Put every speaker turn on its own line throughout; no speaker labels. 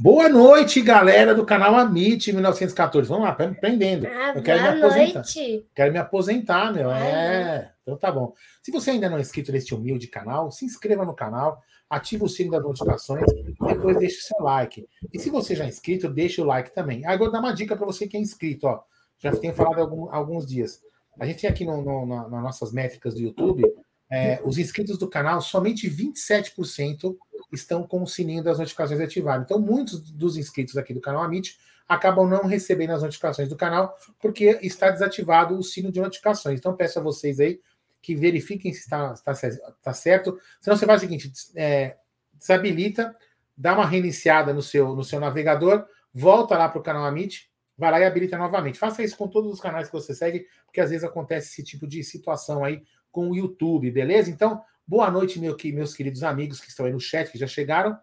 Boa noite, galera do canal Amit 1914. Vamos lá, prendendo.
Ah,
Eu quero me aposentar.
noite.
Quero me aposentar, meu.
Ah,
É. Então tá bom. Se você ainda não é inscrito neste humilde canal, se inscreva no canal, ative o sino das notificações e depois deixe o seu like. E se você já é inscrito, deixe o like também. Agora vou dar uma dica para você que é inscrito, ó. Já tenho falado há algum- alguns dias. A gente tem aqui no, no- na- nas nossas métricas do YouTube, é, os inscritos do canal, somente 27% estão com o sininho das notificações ativado. Então, muitos dos inscritos aqui do canal Amit acabam não recebendo as notificações do canal porque está desativado o sino de notificações. Então, peço a vocês aí que verifiquem se está, está, está certo. Senão, você faz o seguinte: é, desabilita, dá uma reiniciada no seu, no seu navegador, volta lá para o canal Amit, vai lá e habilita novamente. Faça isso com todos os canais que você segue, porque às vezes acontece esse tipo de situação aí com o YouTube, beleza? Então, boa noite, meu, que- meus queridos amigos que estão aí no chat, que já chegaram.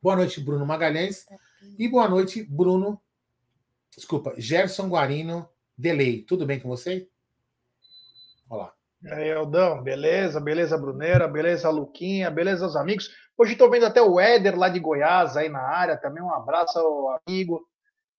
Boa noite, Bruno Magalhães. E boa noite, Bruno. Desculpa, Gerson Guarino Delay. Tudo bem com você? Olá.
E aí, Eldão, beleza? Beleza, Brunera? Beleza, Luquinha? Beleza, os amigos? Hoje estou vendo até o Éder lá de Goiás aí na área, também um abraço ao amigo.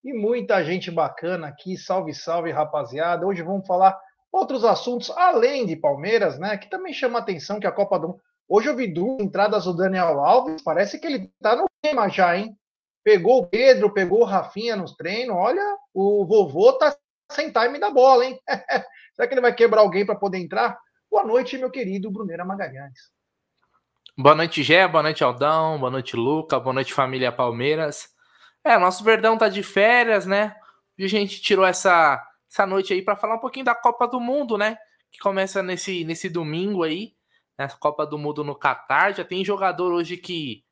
E muita gente bacana aqui, salve, salve, rapaziada. Hoje vamos falar outros assuntos além de Palmeiras, né? Que também chama a atenção que a Copa do. Hoje eu vi duas entradas do Daniel Alves, parece que ele tá no tema já, hein? Pegou o Pedro, pegou o Rafinha nos treinos. Olha, o vovô tá sem time da bola, hein? Será que ele vai quebrar alguém para poder entrar? Boa noite, meu querido Bruneira Magalhães.
Boa noite, Gé, boa noite, Aldão, boa noite, Luca, boa noite, família Palmeiras. É, nosso Verdão tá de férias, né? E a gente tirou essa, essa noite aí para falar um pouquinho da Copa do Mundo, né? Que começa nesse, nesse domingo aí, né? Copa do Mundo no Catar. Já tem jogador hoje que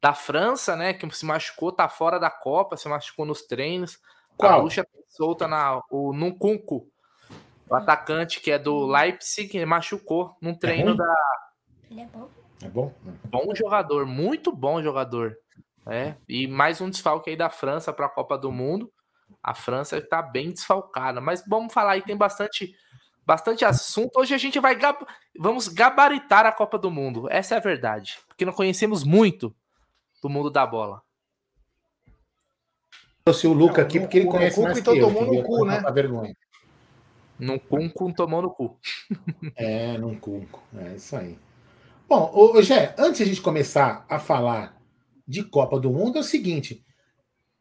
da França, né? Que se machucou, tá fora da Copa, se machucou nos treinos.
Qual?
A bucha solta na, o Nkunku, o atacante que é do Leipzig, ele machucou num treino
ruim?
da
Ele é bom.
É bom?
bom jogador, muito bom jogador. É, e mais um desfalque aí da França para a Copa do Mundo. A França está bem desfalcada, mas vamos falar aí, tem bastante bastante assunto. Hoje a gente vai gab- vamos gabaritar a Copa do Mundo. Essa é a verdade, porque não conhecemos muito do mundo da bola.
Trouxe o Luca
Não,
aqui porque ele conhece
cu,
mais
então
que eu.
tomou no cu, né?
Não tá vergonha.
Num cunco tomou no cu.
É, num cunco. É isso aí. Bom, ô, Gé, antes de a gente começar a falar de Copa do Mundo, é o seguinte.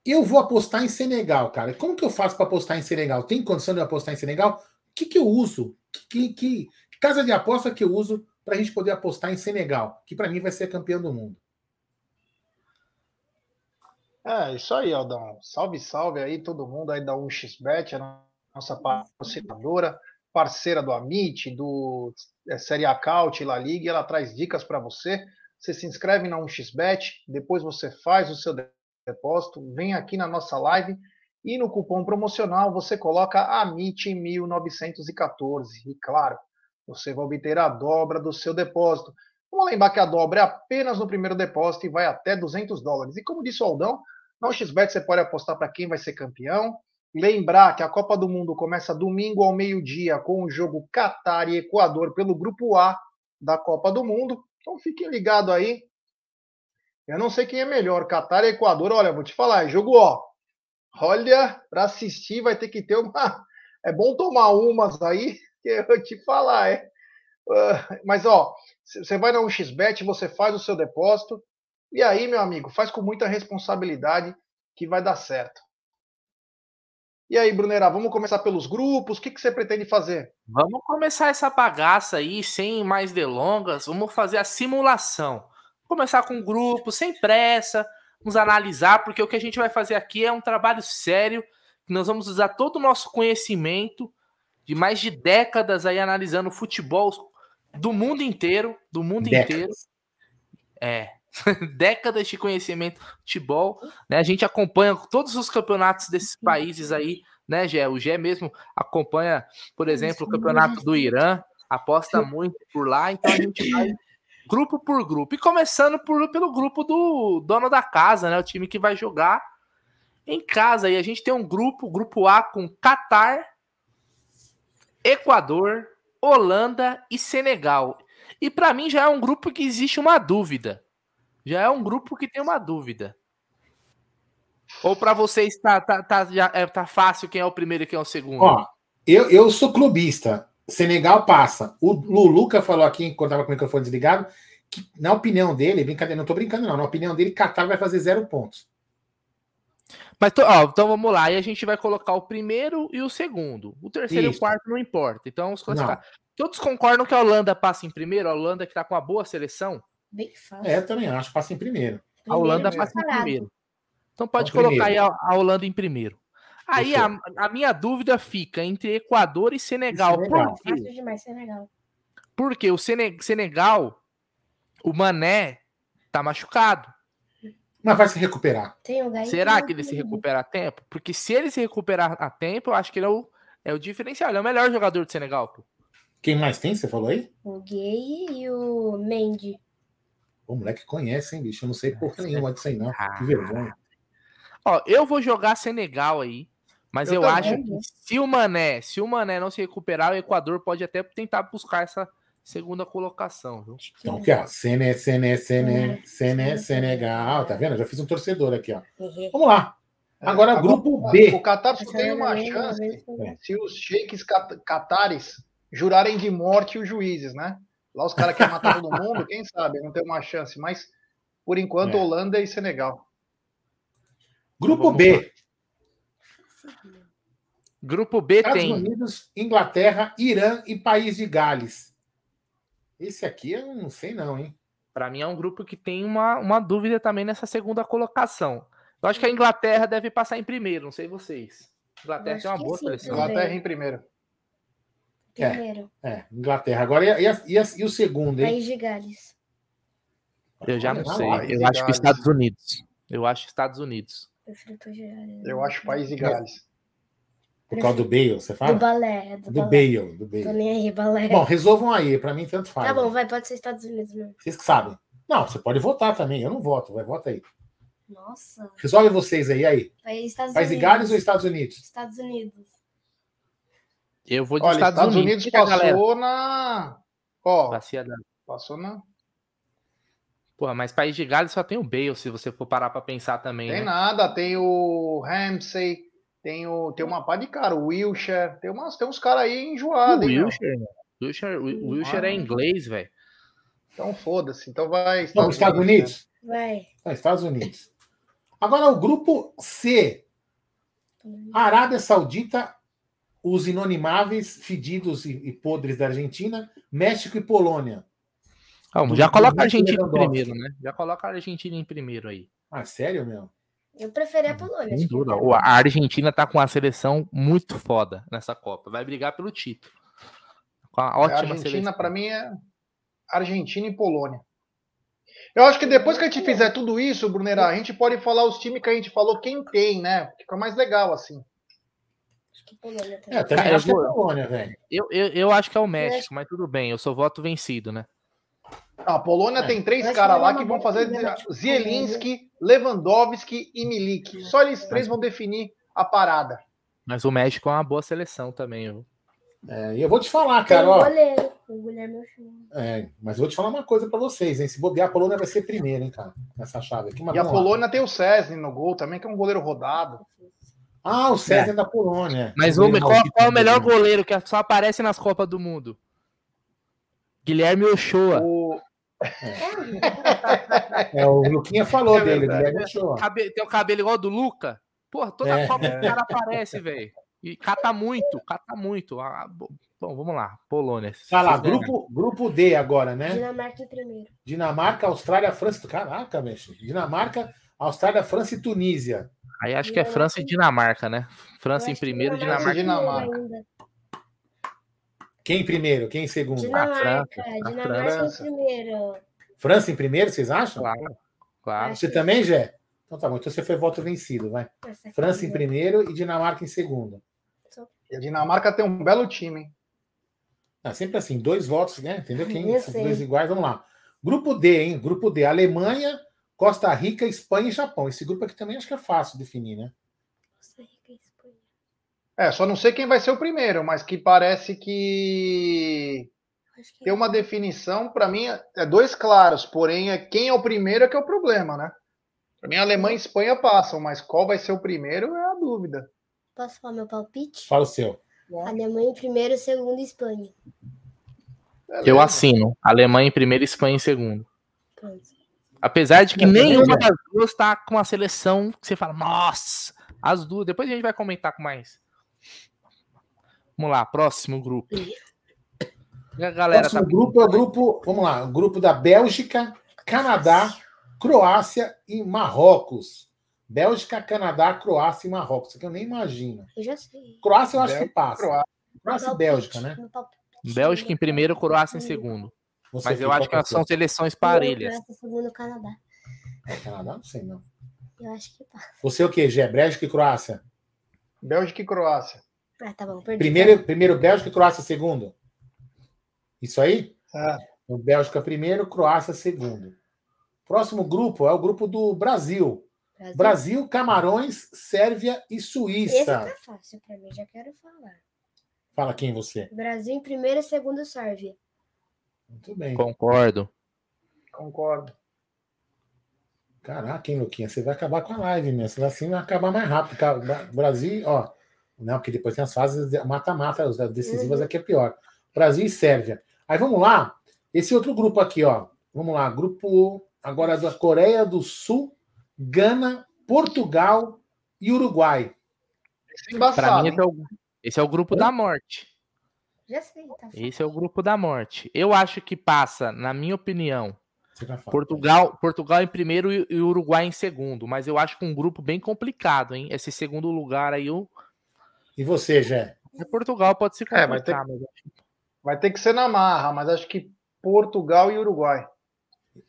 Eu vou apostar em Senegal, cara. Como que eu faço para apostar em Senegal? Tem condição de apostar em Senegal? O que, que eu uso? Que, que, que casa de aposta que eu uso para a gente poder apostar em Senegal? Que para mim vai ser campeão do mundo.
É, isso aí, Aldão. Salve, salve aí, todo mundo aí da 1xBet, a nossa patrocinadora, parceira do Amit, do é, Série A Caut, La Liga, ela traz dicas para você. Você se inscreve na 1xBet, depois você faz o seu depósito, vem aqui na nossa live e no cupom promocional você coloca AMIT1914. E claro, você vai obter a dobra do seu depósito. Vamos lembrar que a dobra é apenas no primeiro depósito e vai até 200 dólares. E como disse o Aldão, na XBet você pode apostar para quem vai ser campeão. Lembrar que a Copa do Mundo começa domingo ao meio-dia com o jogo Catar e Equador pelo grupo A da Copa do Mundo. Então fiquem ligados aí. Eu não sei quem é melhor, Catar e Equador. Olha, vou te falar, é jogo ó. Olha, para assistir vai ter que ter uma. É bom tomar umas aí, que eu vou te falar, é. Uh, mas ó, você vai na 1xBet, você faz o seu depósito, e aí, meu amigo, faz com muita responsabilidade que vai dar certo. E aí, Brunera, vamos começar pelos grupos. O que, que você pretende fazer?
Vamos começar essa bagaça aí, sem mais delongas. Vamos fazer a simulação. Vamos começar com um grupo, sem pressa. Vamos analisar, porque o que a gente vai fazer aqui é um trabalho sério. Nós vamos usar todo o nosso conhecimento de mais de décadas aí analisando futebol do mundo inteiro, do mundo
Décadas.
inteiro. É, décadas de conhecimento de futebol, né? A gente acompanha todos os campeonatos desses países aí, né, Gé? O Gé mesmo acompanha, por exemplo, o campeonato do Irã, aposta muito por lá, então a gente vai grupo por grupo. E começando por, pelo grupo do dono da casa, né? O time que vai jogar em casa. E a gente tem um grupo, grupo A com Catar, Equador, Holanda e Senegal. E para mim já é um grupo que existe uma dúvida. Já é um grupo que tem uma dúvida. Ou para vocês tá, tá, tá, já, é, tá fácil quem é o primeiro e quem é o segundo?
Ó, eu, eu sou clubista. Senegal passa. O Luluca falou aqui, enquanto estava com o microfone desligado, que, na opinião dele, brincadeira, não estou brincando, não. Na opinião dele, Qatar vai fazer zero pontos.
Mas, ó, então vamos lá. E a gente vai colocar o primeiro e o segundo. O terceiro Isso. e o quarto não importa. Então vamos classificar. Todos concordam que a Holanda passa em primeiro? A Holanda que está com uma boa seleção?
Bem fácil. É, eu também acho. Passa em primeiro.
A Holanda passa em primeiro. Então pode então, colocar primeiro. aí a, a, Holanda em primeiro. Aí a, a, minha dúvida fica entre Equador e Senegal. E Senegal. Por quê? demais Senegal. Porque o Senegal, o Mané tá machucado.
Mas vai se recuperar.
Será que ele se recupera a tempo? Porque se ele se recuperar a tempo, eu acho que ele é o, é o diferencial. Ele é o melhor jogador do Senegal. Pô.
Quem mais tem, você falou aí?
O Gay e o Mendy.
O moleque conhece, hein, bicho? Eu não sei por nenhuma disso aí, não. Ah. Que vergonha.
Ó, eu vou jogar Senegal aí. Mas eu, eu acho que se o Mané, se o Mané não se recuperar, o Equador pode até tentar buscar essa segunda colocação, viu?
Então, aqui, ó. Sene, Sene, Sene, Sene, Senegal. Tá vendo? Eu já fiz um torcedor aqui, ó. Uhum. Vamos lá. É, agora, Agora grupo B.
O Qatar só tem uma chance se os sheiks catares jurarem de morte os juízes, né? Lá os caras querem matar todo mundo, quem sabe? Não tem uma chance. Mas, por enquanto, é. Holanda e Senegal.
Grupo B.
Grupo B
Estados
tem.
Unidos, Inglaterra, Irã e País de Gales. Esse aqui eu não sei, não, hein?
Para mim é um grupo que tem uma, uma dúvida também nessa segunda colocação. Eu acho que a Inglaterra deve passar em primeiro, não sei vocês. Inglaterra tem uma boa sim, seleção.
Inglaterra em primeiro.
Primeiro. É, é Inglaterra. Agora, e, a, e, e, o segundo, hein?
País de Gales.
Eu já não sei. Eu acho que Estados Unidos. Eu acho Estados Unidos.
Eu acho País de Gales.
Por causa do Bale, você fala?
Do balé.
Do, do balé. Bale, do Bale.
Tô nem aí, balé.
Bom, resolvam aí, pra mim tanto faz.
Tá bom, vai, pode ser Estados Unidos mesmo.
Vocês que sabem. Não, você pode votar também, eu não voto, vai, vota aí.
Nossa.
Resolve vocês aí, aí.
Estados
País de Gales ou Estados Unidos?
Estados Unidos.
Eu vou de
Olha,
Estados,
Estados
Unidos.
Unidos passou na. Ó,
passou
na.
Pô, mas País de Gales só tem o Bale, se você for parar para pensar também.
Tem
né?
nada, tem o Ramsey, tem, o, tem uma pá de cara, o Wilshire, tem, umas, tem uns caras aí enjoados. O
Wilshire, Wilshire, o Wilshire é inglês, velho.
Então foda-se, então vai.
Estados, Não, Estados Unidos?
Unidos? Vai.
É, Estados Unidos. Agora o grupo C. Arábia Saudita, os inonimáveis, fedidos e, e podres da Argentina, México e Polônia.
Calma, já coloca a Argentina em primeiro, né? Já coloca a Argentina em primeiro aí.
Ah, sério, meu?
Eu preferi a Polônia. Sem
dúvida. A Argentina tá com uma seleção muito foda nessa Copa. Vai brigar pelo título.
Com a ótima a Argentina, para mim, é Argentina e Polônia. Eu acho que depois que a gente fizer tudo isso, Brunera, a gente pode falar os times que a gente falou quem tem, né? Fica mais legal assim.
Acho que Polônia
também. É, também acho que é Polônia, velho.
Eu, eu, eu acho que é o México, mas tudo bem, eu sou voto vencido, né?
A Polônia é. tem três caras lá que vão fazer Zielinski, Lewandowski e Milik. Só eles três vão definir a parada.
Mas o México é uma boa seleção também. Viu?
É, e eu vou te falar, cara. Ó, é, mas eu vou te falar uma coisa para vocês, hein? Se bobear, a Polônia vai ser primeira, hein, cara? Nessa chave aqui.
e a Polônia lá. tem o César no gol também, que é um goleiro rodado.
Ah, o César é. da Polônia.
Mas o, qual, qual é o melhor goleiro que só aparece nas Copas do Mundo? Guilherme Ochoa.
O...
É, o Luquinha falou é dele, Guilherme Ochoa.
Tem o cabelo igual do Luca. Porra, toda é. Copa o cara aparece, velho. E cata muito, cata muito. Ah, bom, vamos lá. Polônia.
Tá lá, grupo, grupo D agora, né?
Dinamarca em primeiro.
Dinamarca, Austrália, França. Caraca, mexe. Dinamarca, Austrália, França e Tunísia.
Aí acho que é França e Dinamarca, né? França em primeiro, Dinamarca.
Dinamarca.
Quem primeiro? Quem segundo?
Dinamarca. França, Dinamarca em primeiro.
França em primeiro, vocês acham?
Claro. claro.
Você também, Jé? Então tá bom. Então você foi voto vencido, vai. França em primeiro e Dinamarca em segundo.
E a Dinamarca tem um belo time, hein?
Ah, sempre assim, dois votos, né? Entendeu? Quem dois iguais, vamos lá. Grupo D, hein? Grupo D, Alemanha, Costa Rica, Espanha e Japão. Esse grupo aqui também acho que é fácil definir, né? Costa Rica.
É, só não sei quem vai ser o primeiro, mas que parece que, que tem uma definição, para mim, é dois claros, porém, é quem é o primeiro é que é o problema, né? Para mim, Alemanha e Espanha passam, mas qual vai ser o primeiro é a dúvida.
Posso falar meu palpite?
Fala o seu.
Alemanha em primeiro, segundo Espanha.
Beleza.
Eu assino. Alemanha em primeiro e Espanha em segundo.
Pronto.
Apesar de que
Não,
nenhuma das duas tá com uma seleção que você fala, nossa, as duas. Depois a gente vai comentar com mais. Vamos lá, próximo grupo. E a galera
Próximo
tá.
grupo é o grupo, vamos lá, o grupo da Bélgica, Canadá, Croácia e Marrocos. Bélgica, Canadá, Croácia e Marrocos. Isso aqui eu nem imagino.
Eu já sei.
Croácia eu acho que
Bélgica,
passa.
Croácia.
Croácia e Bélgica, né?
Bélgica em primeiro, Croácia em segundo.
Você,
Mas eu acho que são
é o
seleções parelhas.
Croácia, segundo Canadá.
É Canadá? Não sei, não.
Eu acho que passa.
Você o quê, Gé? Bélgica e Croácia?
Bélgica e Croácia.
Ah, tá bom, perdi.
Primeiro, primeiro Bélgica e Croácia segundo? Isso aí?
É.
O Bélgica primeiro, Croácia segundo. Próximo grupo é o grupo do Brasil.
Brasil.
Brasil, Camarões, Sérvia e
Esse
Suíça.
tá fácil pra mim, já quero falar.
Fala quem você.
Brasil em primeiro, segundo Sérvia.
Muito bem.
Concordo.
Concordo.
Caraca, hein, Luquinha? Você vai acabar com a live, mesmo. Você vai assim vai acabar mais rápido. Brasil, ó. Não, porque depois tem as fases mata-mata, as decisivas
Uhum.
aqui é pior. Brasil e Sérvia. Aí vamos lá. Esse outro grupo aqui, ó. Vamos lá. Grupo agora da Coreia do Sul, Gana, Portugal e Uruguai.
Esse é embaçado.
mim, esse é o, esse é o grupo da morte.
Já sei, tá.
Esse é o grupo da morte. Eu acho que passa, na minha opinião,
fala.
Portugal, Portugal em primeiro e Uruguai em segundo. Mas eu acho que um grupo bem complicado, hein? Esse segundo lugar aí, o
E você, Jé?
é Portugal pode se
É, tem-
complicar. mas-
Vai ter que ser na marra, mas acho que Portugal e Uruguai.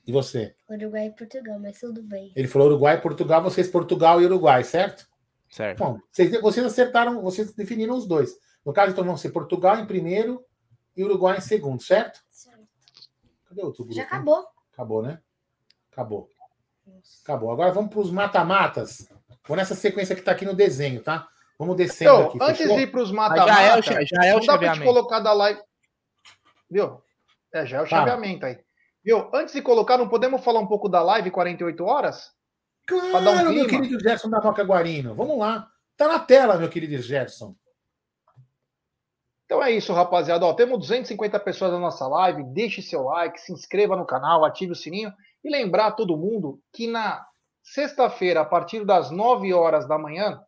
E você?
Uruguai e Portugal, mas tudo bem.
Ele falou Uruguai e Portugal, vocês Portugal e Uruguai, certo?
Certo.
Bom, vocês, vocês acertaram, vocês definiram os dois. No caso, então vão ser Portugal em primeiro e Uruguai em segundo, certo?
Certo.
Cadê outro grupo?
Já acabou.
Acabou, né? Acabou.
Nossa.
Acabou. Agora vamos para os mata-matas. Vou nessa sequência que está aqui no desenho, tá? Vamos descendo
Então,
aqui.
antes
fechou?
de ir para os
Mas já é o,
mata-mata,
já é o
não dá pra te colocar da live. Viu? É, já é o chaveamento aí. Viu? Antes de colocar, não podemos falar um pouco da live 48 horas? pra dar um
Claro, meu querido Gerson da Moca Guarino. Vamos lá. Tá na tela, meu querido Gerson.
Então é isso, rapaziada. Ó, temos 250 pessoas na nossa live. Deixe seu like, se inscreva no canal, ative o sininho. E lembrar todo mundo que na sexta-feira, a partir das 9 horas da manhã,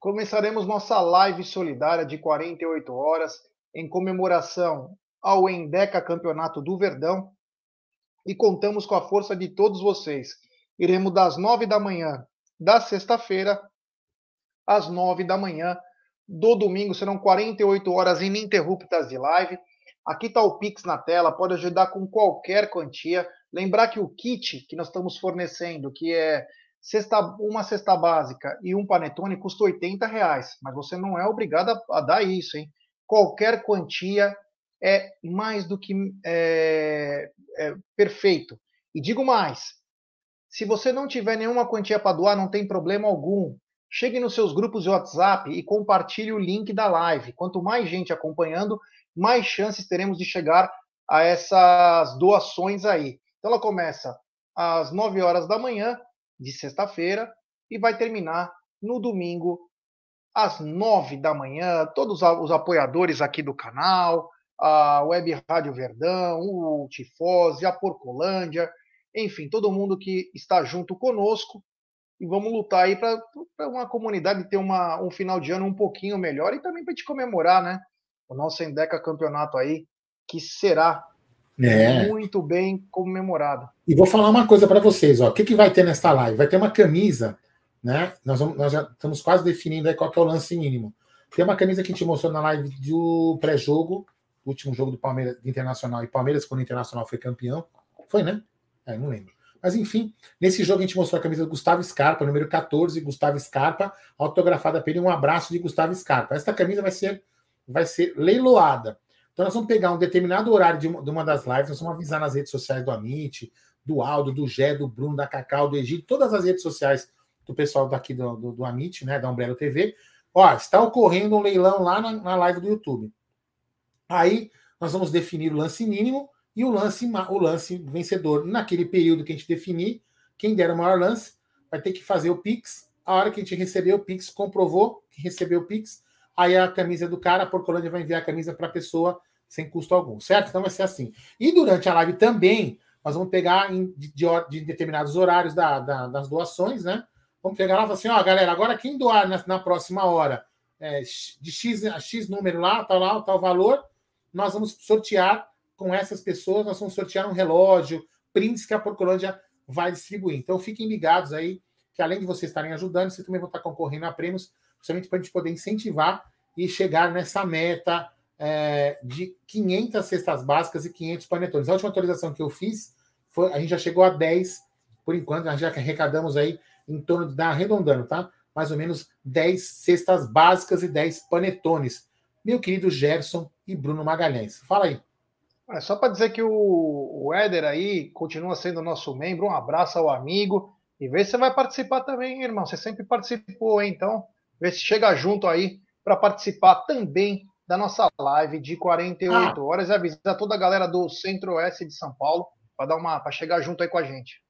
começaremos nossa live solidária de 48 horas em comemoração ao Endeca Campeonato do Verdão. E contamos com a força de todos vocês. Iremos das 9 da manhã da sexta-feira às 9 da manhã do domingo. Serão 48 horas ininterruptas de live. Aqui está o Pix na tela, pode ajudar com qualquer quantia. Lembrar que o kit que nós estamos fornecendo, que é cesta, uma cesta básica e um panetone, custa 80 reais. Mas você não é obrigado a, a dar isso, hein? Qualquer quantia é mais do que é, é, perfeito. E digo mais: se você não tiver nenhuma quantia para doar, não tem problema algum. Chegue nos seus grupos de WhatsApp e compartilhe o link da live. Quanto mais gente acompanhando, mais chances teremos de chegar a essas doações aí. Então ela começa às 9 horas da manhã de sexta-feira e vai terminar no domingo às 9 da manhã. Todos os apoiadores aqui do canal, a Web Rádio Verdão, o Tifose, a Porcolândia, enfim, todo mundo que está junto conosco e vamos lutar aí para uma comunidade ter uma, um final de ano um pouquinho melhor e também para te comemorar, né? O nosso Endeca Campeonato aí, que será
É.
muito bem comemorado.
E vou falar uma coisa para vocês, ó. O que, que vai ter nesta live? Vai ter uma camisa, né? Nós, vamos, nós já estamos quase definindo aí qual é o lance mínimo. Tem uma camisa que a gente mostrou na live do pré-jogo, último jogo do Palmeiras do Internacional, e Palmeiras, quando o Internacional foi campeão. Foi, né? É, não lembro. Mas enfim, nesse jogo a gente mostrou a camisa do Gustavo Scarpa, número 14, Gustavo Scarpa, autografada por ele, um abraço de Gustavo Scarpa. Esta camisa vai ser, vai ser leiloada. Então nós vamos pegar um determinado horário de uma, de uma das lives, nós vamos avisar nas redes sociais do Amit, do Aldo, do Gé, do Bruno, da Cacau, do Egito, todas as redes sociais do pessoal daqui do, do, do Amit, né, da Umbrella TV. Ó, está ocorrendo um leilão lá na, na live do YouTube. Aí nós vamos definir o lance mínimo e o lance, o lance vencedor naquele período que a gente definir, quem der o maior lance vai ter que fazer o Pix. A hora que a gente receber o Pix, comprovou que recebeu o Pix, aí a camisa do cara, a Porcolândia vai enviar a camisa para a pessoa sem custo algum, certo? Então vai ser assim. E durante a live também, nós vamos pegar em, de, de, determinados horários da, da, das doações, né? Vamos pegar lá e falar assim, ó, galera, agora quem doar na, na próxima hora é, de X, X número lá, tal lá, tal valor, nós vamos sortear com essas pessoas, nós vamos sortear um relógio, prints que a Porcolândia vai distribuir. Então fiquem ligados aí, que além de vocês estarem ajudando, vocês também vão estar concorrendo a prêmios, principalmente para a gente poder incentivar e chegar nessa meta é, de 500 cestas básicas e 500 panetones. A última atualização que eu fiz, foi, a gente já chegou a 10, por enquanto, já arrecadamos aí em torno de, arredondando, tá? Mais ou menos 10 cestas básicas e 10 panetones. Meu querido Gerson e Bruno Magalhães. Fala aí.
É só para dizer que o, o Éder aí continua sendo nosso membro. Um abraço ao amigo. E vê se você vai participar também, irmão. Você sempre participou, hein? Então, vê se chega junto aí para participar também da nossa live de 48 ah. horas e avisar toda a galera do Centro-Oeste de São Paulo para dar uma para chegar junto aí com a gente.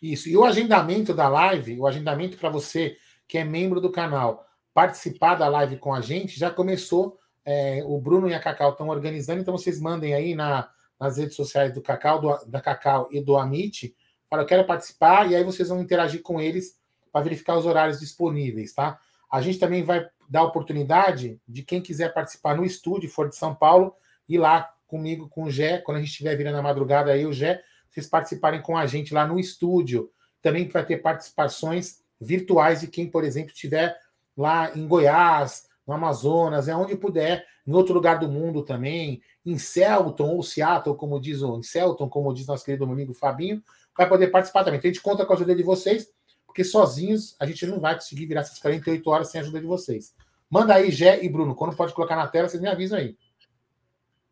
Isso. E o agendamento da live, o agendamento para você que é membro do canal participar da live com a gente, já começou é, o Bruno e a Cacau estão organizando, então vocês mandem aí na, nas redes sociais do Cacau, do, da Cacau e do Amit, para eu quero participar, e aí vocês vão interagir com eles para verificar os horários disponíveis, tá? A gente também vai dar oportunidade de quem quiser participar no estúdio, for de São Paulo, ir lá comigo, com o Gé, quando a gente estiver virando a madrugada aí, o Gé, vocês participarem com a gente lá no estúdio. Também vai ter participações virtuais de quem, por exemplo, estiver lá em Goiás, no Amazonas, é onde puder, em outro lugar do mundo também, em Celton ou Seattle, como diz o em Celton, como diz nosso querido amigo Fabinho, vai poder participar também. Então a gente conta com a ajuda de vocês, porque sozinhos a gente não vai conseguir virar essas 48 horas sem a ajuda de vocês. Manda aí, Gé e Bruno, quando pode colocar na tela, vocês me avisam aí.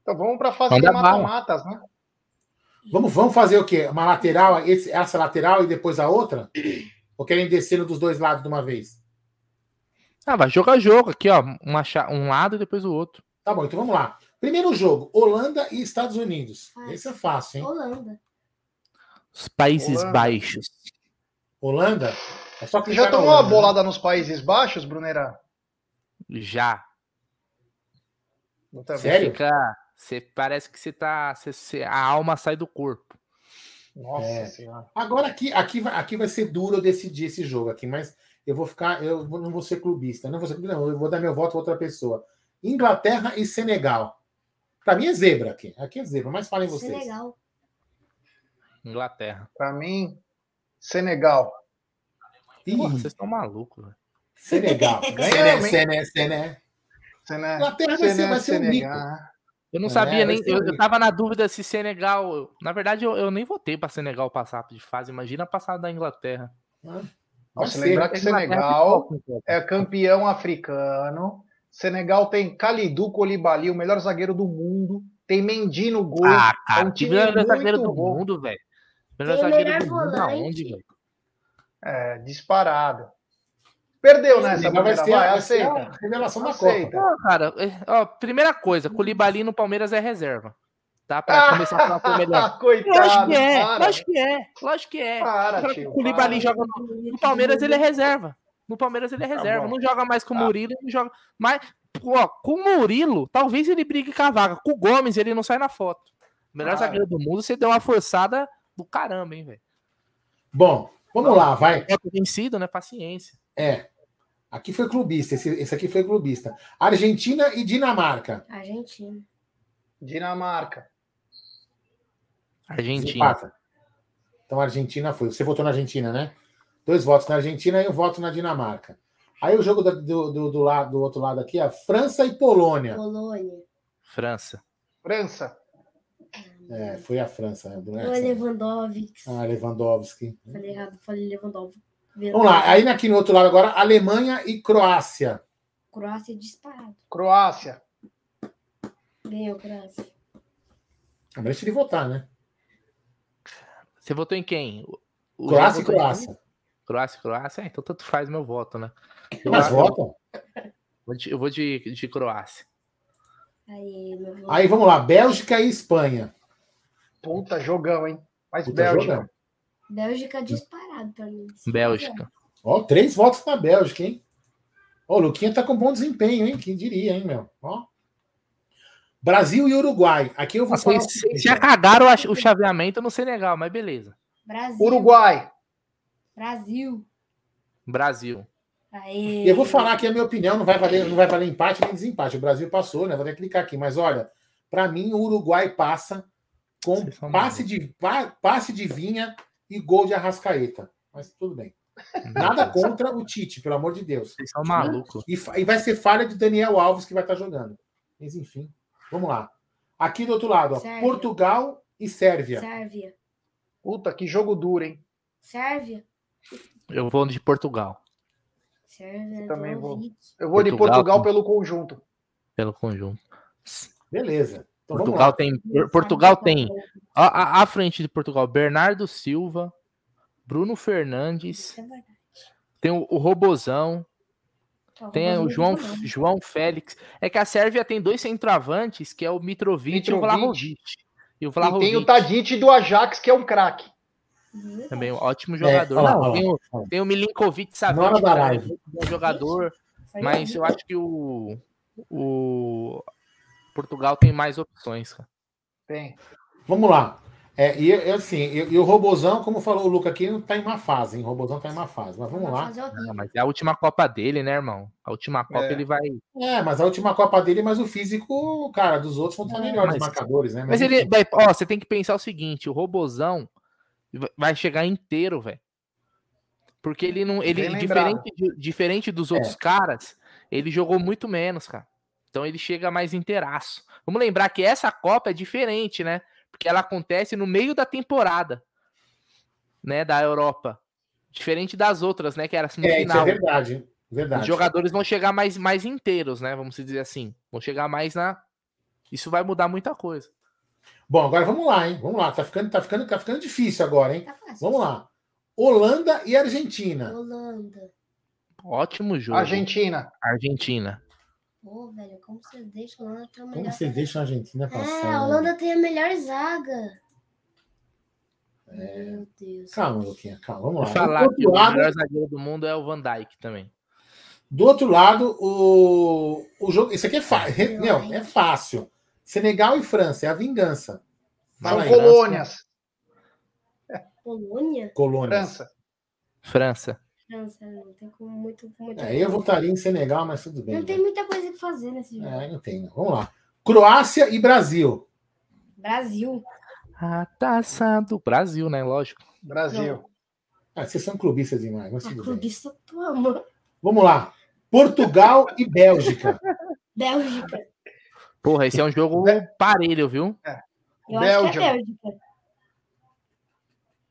Então vamos para a fase de mata-matas, né?
Vamos, vamos fazer o quê? Uma lateral, essa lateral e depois a outra? Ou querem descer dos dois lados de uma vez?
Ah, vai jogar jogo aqui, ó. Uma, um lado e depois o outro.
Tá bom, então vamos lá. Primeiro jogo, Holanda e Estados Unidos. Fácil. Esse é fácil, hein?
Holanda.
Os Países Holanda. Baixos.
Holanda?
É só que já tomou uma bolada nos Países Baixos, Brunera?
Já.
Sério?
Fica, você parece que você tá. Você, a alma sai do corpo.
Nossa é. senhora. Agora aqui, aqui, vai, aqui vai ser duro eu decidir esse jogo aqui, mas eu vou ficar, eu não vou ser clubista, não vou ser clubista, não, eu vou dar meu voto a outra pessoa. Inglaterra e Senegal. Para mim é zebra aqui. Aqui é zebra, mas falem vocês.
Senegal.
Inglaterra.
Para mim, Senegal.
Ih, Porra, vocês estão malucos, velho.
Senegal. Ganha, Sené, Sené, Sené. Inglaterra vai ser, vai ser um mico.
Eu não sabia é, nem. Eu, eu tava na dúvida se Senegal. Na verdade, eu, eu nem votei para Senegal passar de fase. Imagina passar da Inglaterra.
Nossa, lembrar que Senegal é campeão africano. Senegal tem Kalidou Koulibaly, o melhor zagueiro do mundo. Tem Mendy no gol.
Ah, cara, é um time melhor zagueiro do bom. mundo, velho. Melhor zagueiro do mundo aonde, velho?
É, disparado. Perdeu nessa né, vai, ser, vai, aceita.
Revelação da Copa.
Não, cara, é, ó, primeira coisa, Koulibaly no Palmeiras é reserva tá? Para começar a falar melhor.
Coitado,
lógico que é, para. lógico que é, lógico que é.
Para, tio,
o Koulibaly joga no, no, Palmeiras, ele é reserva. No Palmeiras ele é tá reserva, tá não joga mais com o tá. Murilo, não joga mais. Pô, com o Murilo, talvez ele brigue com a vaga. Com o Gomes, ele não sai na foto. melhor zagueiro do mundo, você deu uma forçada do caramba, hein, velho.
Bom, vamos não, lá, vai.
É vencido, né? Paciência.
É. Aqui foi clubista, esse, esse aqui foi clubista. Argentina e Dinamarca.
Argentina.
Dinamarca.
Argentina.
Então a Argentina foi. Você votou na Argentina, né? Dois votos na Argentina e um voto na Dinamarca. Aí o jogo do, do, do, lado, do outro lado aqui é França e Polônia.
Polônia.
França.
França.
É, foi a França. Né?
Foi Lewandowski.
Ah, Lewandowski.
Falei errado, falei Lewandowski.
Vamos lá, aí aqui no outro lado agora, Alemanha e Croácia.
Croácia disparado.
Croácia.
Ganhou, Croácia.
Não deixa de votar, né?
Você votou em quem?
O Croácia e Croácia.
Croácia e Croácia? É, então tanto faz meu voto, né?
Eu, Mas votam?
Eu vou de, de Croácia.
Aí,
Aí, vamos lá, Bélgica e Espanha.
Puta jogão, hein? Mas Puta Bélgica. Jogão.
Bélgica disparado. disparado pra mim.
Bélgica.
Ó, três votos na Bélgica, hein? Ó, o Luquinha tá com bom desempenho, hein? Quem diria, hein, meu? Ó. Brasil e Uruguai. Aqui eu vou falar. o
Vocês
seguinte,
já cagaram o chaveamento no Senegal, mas beleza.
Brasil.
Uruguai.
Brasil.
Brasil.
Aê.
Eu vou falar aqui a minha opinião, não vai valer, não vai valer empate nem desempate. O Brasil passou, né? Vou até clicar aqui. Mas olha, para mim o Uruguai passa com passe de, pa- passe de vinha e gol de Arrascaeta. Mas tudo bem. Nada contra o Tite, pelo amor de Deus.
Vocês são malucos.
E, e vai ser falha de Daniel Alves que vai estar jogando. Mas enfim, vamos lá. Aqui do outro lado, ó. Portugal e Sérvia.
Sérvia.
Puta, que jogo duro, hein?
Sérvia.
Eu vou de Portugal,
Sérvia.
também vou. Eu vou de
Portugal,
Portugal
sim.
pelo conjunto.
pelo conjunto.
Beleza. Então
Portugal tem. Portugal tem. À, à- à frente de Portugal, Bernardo Silva, Bruno Fernandes,
é
tem o, o Robozão, tem o
Robozão
João. João Félix. É que a Sérvia tem dois centroavantes, que é o Mitrovic, e o
Mitrovic.
Vlahovic. E o
E
Vlahovic
tem o Tadic do Ajax, que é um craque.
Também, um ótimo jogador.
olha lá,
tem, o, tem o Milinkovic Savic, muito bom jogador, mas eu acho que o, o Portugal tem mais opções, cara.
Tem.
Vamos lá. É, e eu- assim, e, e o Robozão, como falou o Luca aqui, não tá em uma fase, hein? O Robozão tá em uma fase. Mas vamos
Uma
lá.
Ah, mas é a última Copa dele, né, irmão? A última Copa
É.
ele vai.
É, mas a última Copa dele, mas o físico, cara, dos outros vão estar
É,
melhores, os
mas-
marcadores, né?
Mas ele,
enfim.
vai- ó, você tem que pensar o seguinte: o Robozão va- vai chegar inteiro, velho. Porque ele não. Ele, diferente, de- diferente dos
É.
outros caras, ele jogou muito menos, cara. Então ele chega mais inteiraço. Vamos lembrar que essa Copa é diferente, né? Porque ela acontece no meio da temporada, né? Da Europa. Diferente das outras, né? Que era
É, isso
semifinal.
é verdade. hein?
Os
Verdade.
jogadores vão chegar mais, mais inteiros, né? Vamos dizer assim. Vão chegar mais na. Isso vai mudar muita coisa.
Bom, agora vamos lá, hein? Vamos lá. Tá ficando, tá ficando, tá ficando difícil agora, hein?
Tá fácil.
Vamos lá. Holanda e Argentina.
Holanda.
Ótimo jogo.
Argentina.
Argentina.
Pô, velho, como vocês deixam a Holanda ter a
Como
melhor...
vocês deixam a Argentina passar?
É, a
né?
Holanda tem a melhor zaga.
É.
Meu Deus.
Calma, Luquinha, calma. Vamos
Vou
lá.
falar
do,
que o
lado,
melhor zagueiro do mundo é o Van Dijk também.
do outro lado, o, o jogo. Isso aqui é fácil. Não, é fácil. Senegal e França, é a vingança. Fala
São
aí,
colônias.
Polônia?
Colônias.
França.
França.
França, não tem como muito... muito
É, eu votaria em Senegal, mas tudo bem.
Não tem
né?
muita coisa que fazer nesse jogo.
É, não tem. não. Vamos lá. Croácia e Brasil.
Brasil.
A taça do Brasil, né? Lógico.
Brasil.
Ah, vocês são clubistas demais, mas
A
tudo bem.
clubista tua, mano.
Vamos lá. Portugal e Bélgica.
Bélgica.
Porra, esse é um jogo parelho, viu?
Eu acho que é
Bélgica.
Bélgica.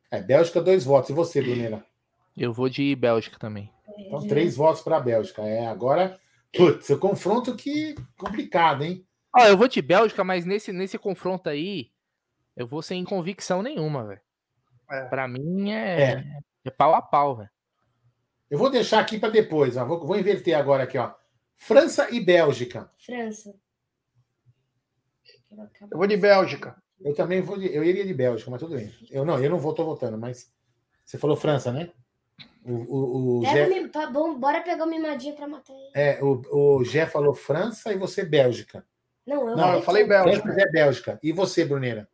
É, Bélgica, dois votos. E você, Brunera?
Eu vou de Bélgica também.
Então, três votos para a Bélgica. É, agora, putz, o confronto que complicado, hein?
Ó, eu vou de Bélgica, mas nesse, nesse confronto aí, eu vou sem convicção nenhuma, velho.
É.
Pra mim é, é. pau a pau, velho.
Eu vou deixar aqui para depois. Ó. Vou, vou inverter agora aqui, ó. França e Bélgica.
França.
Eu vou de Bélgica.
Eu também vou de, eu iria de Bélgica, mas tudo bem. Eu não, eu não vou, tô votando, mas você falou França, né? O, o, o, Gé,
pa- bom, bora pegar o mimadinho pra matar ele.
é, o, o Gé falou França e você Bélgica.
Não, eu
Não, eu falei. Bélgica.
França é Bélgica. E você, Brunera?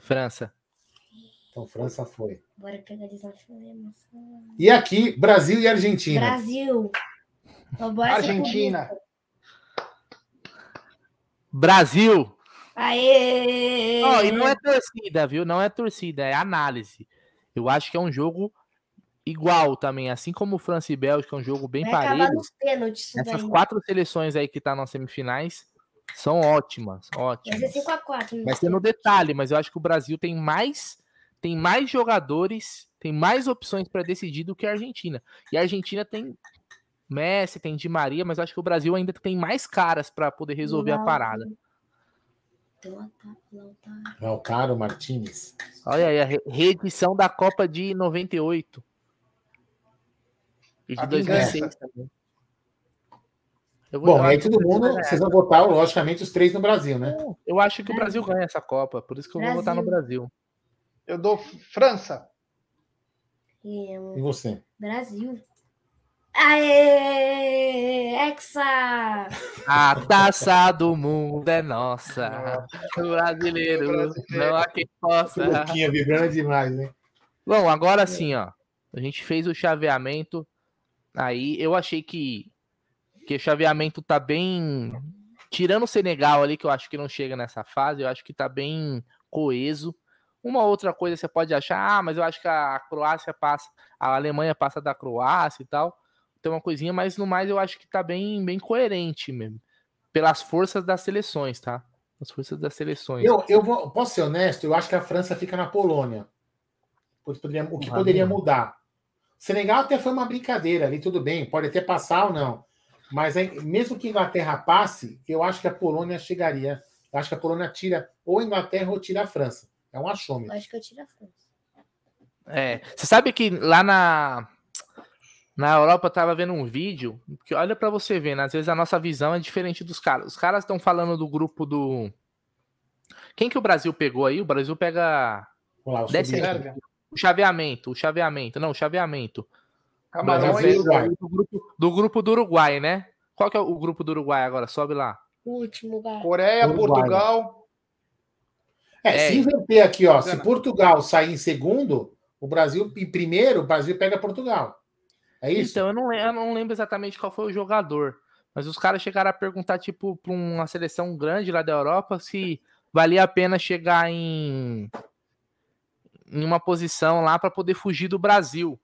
França.
Então, França foi.
Bora pegar desafio.
E aqui, Brasil e Argentina.
Brasil. Ó, bora
Argentina.
Brasil!
Aê!
Ó, e não é torcida, viu? Não é torcida, é análise. Eu acho que é um jogo igual também, assim como França e Bélgica, é um jogo bem
Vai
parelho.
nos pênaltis
Essas
daí.
quatro seleções aí que tá nas semifinais são ótimas,
Vai
ótimas.
ser 5x4.
Vai ser no detalhe, mas eu acho que o Brasil tem mais tem mais jogadores, tem mais opções para decidir do que a Argentina. E a Argentina tem Messi, tem Di Maria, mas eu acho que o Brasil ainda tem mais caras para poder resolver a parada.
Então, Lautaro,
Martinez.
Olha aí, a re- reedição da Copa de 98. E de
A
2006 também. Eu, vou-
Bom,
eu
aí todo mundo,
Brasil
vocês vão votar, logicamente, os três no Brasil, né?
Eu acho que o Brasil ganha essa Copa, por isso que eu vou votar no Brasil.
Eu dou França.
E, um,
E você?
Brasil. Aê! Hexa!
A taça do mundo é nossa. O brasileiro,
Brasileiro.
não há quem possa.
Luquinha vibrando demais, né?
Bom, agora sim, ó. A gente fez o chaveamento. Aí eu achei que, que o chaveamento tá bem. Tirando o Senegal ali, que eu acho que não chega nessa fase, eu acho que tá bem coeso. Uma outra coisa você pode achar, ah, mas eu acho que a Croácia passa, a Alemanha passa da Croácia e tal. Tem uma coisinha, mas no mais eu acho que tá bem, bem coerente mesmo. Pelas forças das seleções, tá? As forças das seleções.
Eu, eu vou, posso ser honesto, eu acho que a França fica na Polônia. O que poderia mudar? Senegal até foi uma brincadeira ali, tudo bem, pode até passar ou não. Mas aí, mesmo que a Inglaterra passe, eu acho que a Polônia chegaria. Eu acho que a Polônia tira ou a Inglaterra ou tira a França. É um
Eu
achômetro.
acho que eu tiro a França.
É, você sabe que lá na na Europa eu tava vendo um vídeo que olha pra você ver, né? às vezes a nossa visão é diferente dos caras. Os caras estão falando do grupo do Quem que o Brasil pegou aí? O Brasil pega
Vamos lá, o
Desce aí.
sub-
Sérvia.
O chaveamento, o chaveamento, não, o chaveamento. O
Camarão
Brasil
é.
Uruguai.
do grupo, do grupo do Uruguai, né? Qual que é o grupo do Uruguai agora? Sobe lá.
O último lugar.
Coreia,
Uruguai.
Portugal.
É,
É.
se inverter aqui, ó, se. Portugal sair em segundo, o Brasil em primeiro, o Brasil pega Portugal. É isso?
Então, eu não, eu não lembro exatamente qual foi o jogador. Mas os caras chegaram a perguntar, tipo, pra uma seleção grande lá da Europa se valia a pena chegar em, em uma posição lá para poder fugir do Brasil.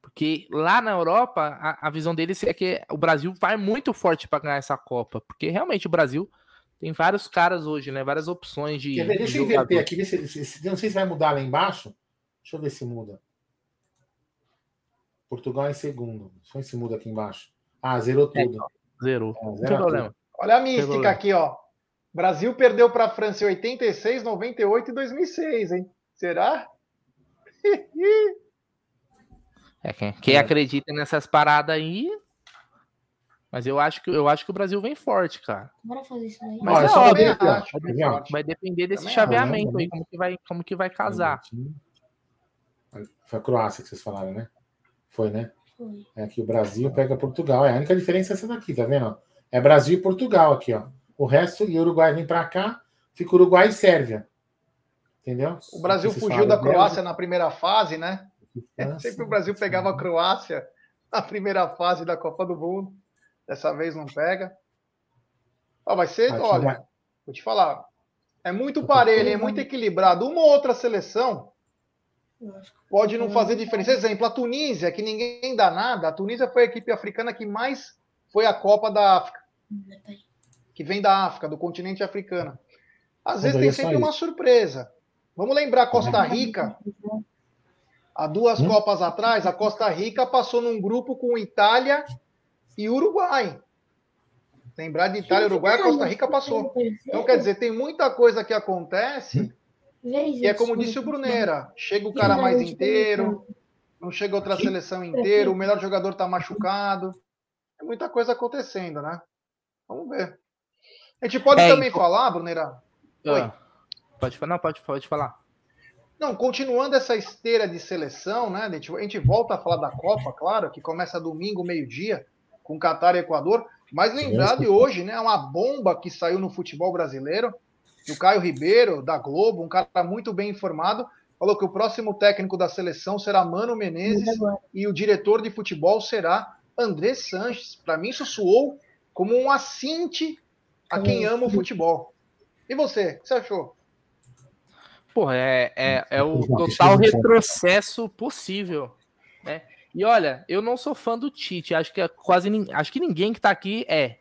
Porque lá na Europa, a, a visão deles é que o Brasil vai muito forte para ganhar essa Copa. Porque realmente o Brasil tem vários caras hoje, né? Várias opções de.
Quer ver?
de
Deixa eu
jogador.
inverter aqui, ver se, se- se- não sei se vai mudar lá embaixo. Deixa eu ver se muda. Portugal em segundo. Deixa eu ver se muda aqui embaixo. Ah, zerou tudo.
Zerou.
É, zera
tem
tudo.
problema.
Olha a mística aqui, ó. Brasil perdeu para a França em 86, 98 e 2006, hein? Será?
É, quem, quem
É.
acredita nessas paradas aí. Mas eu acho que eu acho que o Brasil vem forte, cara.
Bora fazer isso aí.
Mas
Olha,
é óbvio. Vai depender desse
Também
chaveamento
acho.
aí, como que vai, como que vai casar.
Foi a Croácia que vocês falaram, né? Foi, né?
Foi.
É aqui o Brasil pega Portugal. É, a única diferença é essa daqui, tá vendo? É Brasil e Portugal aqui, ó. O resto, e o Uruguai vem pra cá, fica Uruguai e Sérvia. Entendeu?
O Brasil fugiu da Croácia na primeira fase, né?
França,
Sempre o Brasil pegava a Croácia na primeira fase da Copa do Mundo. Dessa vez não pega. Ó, vai ser, olha, vou te falar. É muito parelho, é muito equilibrado. Uma ou outra seleção pode não fazer diferença. Exemplo, a Tunísia, que ninguém dá nada. A Tunísia foi a equipe africana que mais foi a Copa da África, que vem da África, do continente africano. Às vezes tem
só
sempre uma surpresa. Vamos lembrar Costa Rica, há duas
Hum?
Copas atrás, a Costa Rica passou num grupo com Itália e Uruguai. Lembrar de Itália e Uruguai, a Costa Rica passou. Então, quer dizer, tem muita coisa que acontece e é como disse o Brunera: chega o cara mais inteiro, não chega outra seleção inteira, o melhor jogador está machucado. É muita coisa acontecendo, né? Vamos ver. A gente pode
É,
também
então-
falar, Brunera, Oi.
Ah, pode falar, não, pode, pode falar.
Não, continuando essa esteira de seleção, né? A gente, a gente volta a falar da Copa, claro, que começa domingo, meio-dia, com Catar e Equador. Mas lembrar de hoje, né? Uma bomba que saiu no futebol brasileiro. O Caio Ribeiro, da Globo, um cara muito bem informado, falou que o próximo técnico da seleção será Mano Menezes e o diretor de futebol será André Sanches. Para mim, isso soou como um assinte a quem ama o futebol. E você, o que você achou?
Porra, é, é, é o total retrocesso possível, né? E olha, eu não sou fã do Tite, acho que é quase acho que ninguém que tá aqui é.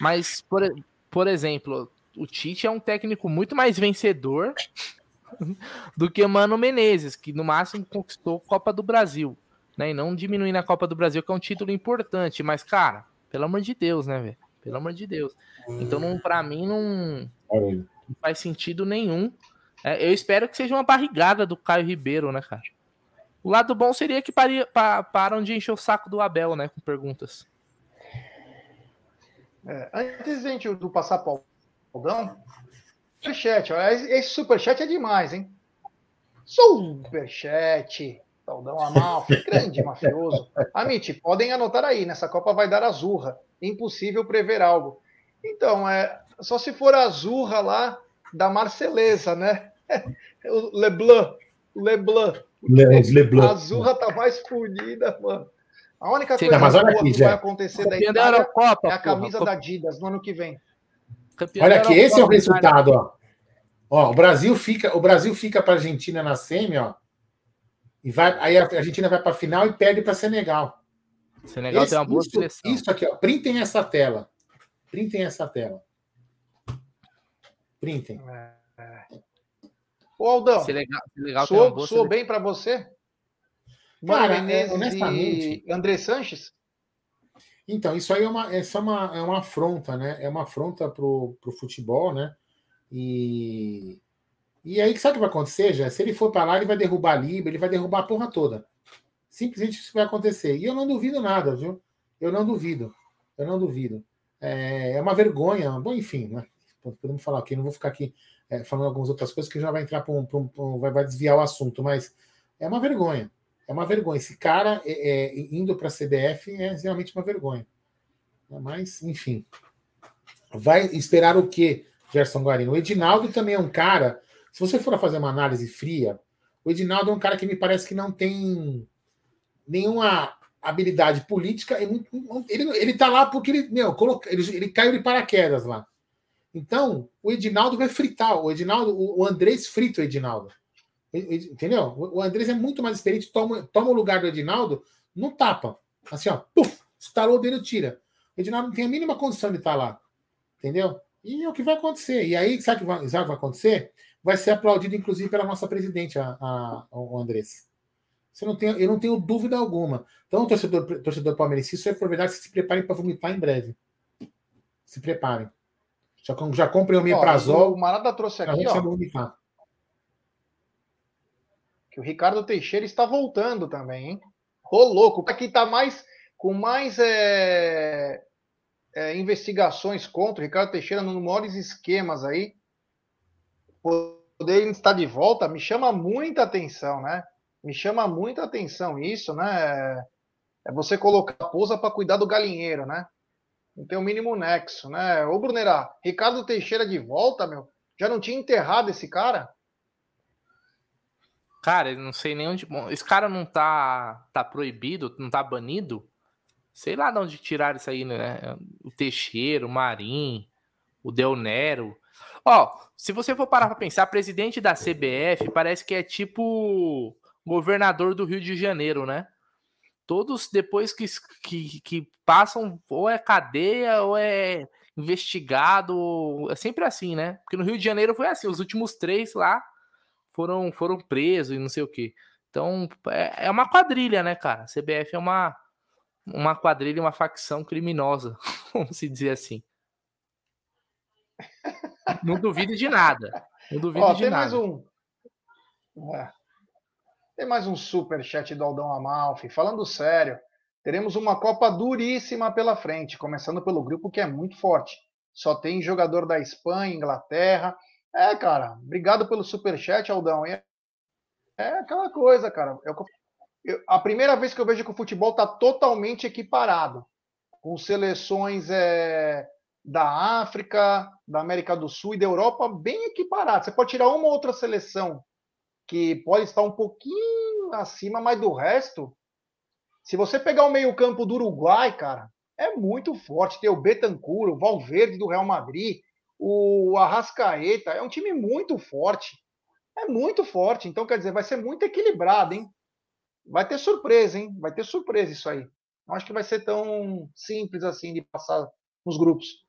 Mas por, por exemplo, o Tite é um técnico muito mais vencedor do que Mano Menezes, que no máximo conquistou Copa do Brasil, né? E não diminuindo a Copa do Brasil, que é um título importante, mas cara, pelo amor de Deus, né, velho? Pelo amor de Deus. Então, não, para mim não não faz sentido nenhum. É, eu espero que seja uma barrigada do Caio Ribeiro, né, cara? O lado bom seria que paria, pa, param de encher o saco do Abel, né, com perguntas.
É, antes gente do passar para o Aldão, superchat, ó, esse superchat é demais, hein? Superchat. Aldão Amalfi, grande mafioso. Amit, podem anotar aí, nessa Copa vai dar azurra. Impossível prever algo. Então, é, só se for a azurra lá da Marceleza, né? O Leblanc, Leblanc.
Le- Leblanc.
A azurra tá mais punida, mano. A única coisa boa
aqui,
que
Zé.
vai acontecer da
Campeão da
Itália
Eurocopa,
é a
porra.
camisa
Co-
da Adidas no ano que vem.
campeão
Olha aqui, esse é o resultado, ó. Ó, o Brasil fica, o Brasil fica para a Argentina na semi, ó. E vai, aí a Argentina vai para a final e perde para Senegal.
Senegal
Esse-
tem uma boa
isso,
seleção.
isso aqui, ó. Printem essa tela. Printem essa tela. Printem.
Ô, Aldão,
Senegal tem uma
soou,
boa
soou bem pra você? Mano
Cara, é,
Menezes
honestamente-
e André Sanches?
Então, isso aí é uma, é só uma, é uma afronta, né? É uma afronta pro, pro futebol, né? E, e aí, sabe o que vai acontecer, já? Se ele for para lá, ele vai derrubar a Libra, ele vai derrubar a porra toda. Simplesmente isso vai acontecer. E eu não duvido nada, viu? Eu não duvido. Eu não duvido. É, é uma vergonha. Bom, enfim, né? Podemos falar aqui, não vou ficar aqui é, falando algumas outras coisas que já vai entrar para um, um- um- vai, vai desviar o assunto, mas é uma vergonha. É uma vergonha. Esse cara é, é, indo para a CBF é realmente uma vergonha. Mas, enfim. Vai esperar o quê, Gerson Guarino? O Edinaldo também é um cara. Se você for fazer uma análise fria, o Edinaldo é um cara que me parece que não tem nenhuma habilidade política. Ele, ele tá lá porque ele, meu, coloca, ele, ele caiu de paraquedas lá. Então, o Edinaldo vai fritar. O Edinaldo, o, o Andrés frita o Edinaldo. Entendeu? O Andrés é muito mais experiente, toma, toma o lugar do Edinaldo no tapa. Assim, ó, puf, estalou dele, tira. O Edinaldo não tem a mínima condição de estar lá. Entendeu? E é o que vai acontecer. E aí, sabe o que vai, sabe o que vai acontecer? Vai ser aplaudido, inclusive, pela nossa presidente, a, a, o Andrés. Você não tem, eu não tenho dúvida alguma. Então, torcedor, torcedor palmeirense, se isso é for verdade, se preparem para vomitar em breve. Se preparem. Já, já comprem o
Ó,
Meprazol.
o Marada trouxe aqui, ó,
vomitar.
que o Ricardo Teixeira está voltando também, hein? Ô, louco, aqui tá mais com mais é, é, investigações contra o Ricardo Teixeira nos maiores esquemas aí. Poder estar de volta me chama muita atenção, né? Me chama muita atenção isso, né? É você colocar a pousa para cuidar do galinheiro, né? Não tem o mínimo nexo, né? Ô, Brunerá, Ricardo Teixeira de volta, meu. Já não tinha enterrado esse cara?
Cara, eu não sei nem onde. Bom, esse cara não tá, tá proibido, não tá banido. Sei lá de onde tiraram isso aí, né? O Teixeira, o Marim, o Del Nero. Ó, se você for parar pra pensar, presidente da CBF parece que é tipo governador do Rio de Janeiro, né? Todos depois que, que, que passam, ou é cadeia, ou é investigado. É sempre assim, né? Porque no Rio de Janeiro foi assim, os últimos três lá foram, foram presos e não sei o que. Então, é, é uma quadrilha, né, cara? A CBF é uma, uma quadrilha, uma facção criminosa, vamos se dizer assim. Não duvido de nada. Não duvido
Ó,
de
tem
nada.
mais um. É. Tem mais um super chat do Aldão Amalfi. Falando sério, teremos uma Copa duríssima pela frente, começando pelo grupo que é muito forte. Só tem jogador da Espanha, Inglaterra. É, cara, obrigado pelo super chat, Aldão. É, é aquela coisa, cara. É eu- eu- a primeira vez que eu vejo que o futebol está totalmente equiparado, com seleções é, da África, da América do Sul e da Europa bem equiparadas. Você pode tirar uma ou outra seleção que pode estar um pouquinho acima, mas do resto, se você pegar o meio-campo do Uruguai, cara, é muito forte. Tem o Betancur, o Valverde do Real Madrid, o Arrascaeta, é um time muito forte. É muito forte. Então, quer dizer, vai ser muito equilibrado, hein? Vai ter surpresa, hein? Vai ter surpresa isso aí. Não acho que vai ser tão simples assim de passar nos grupos.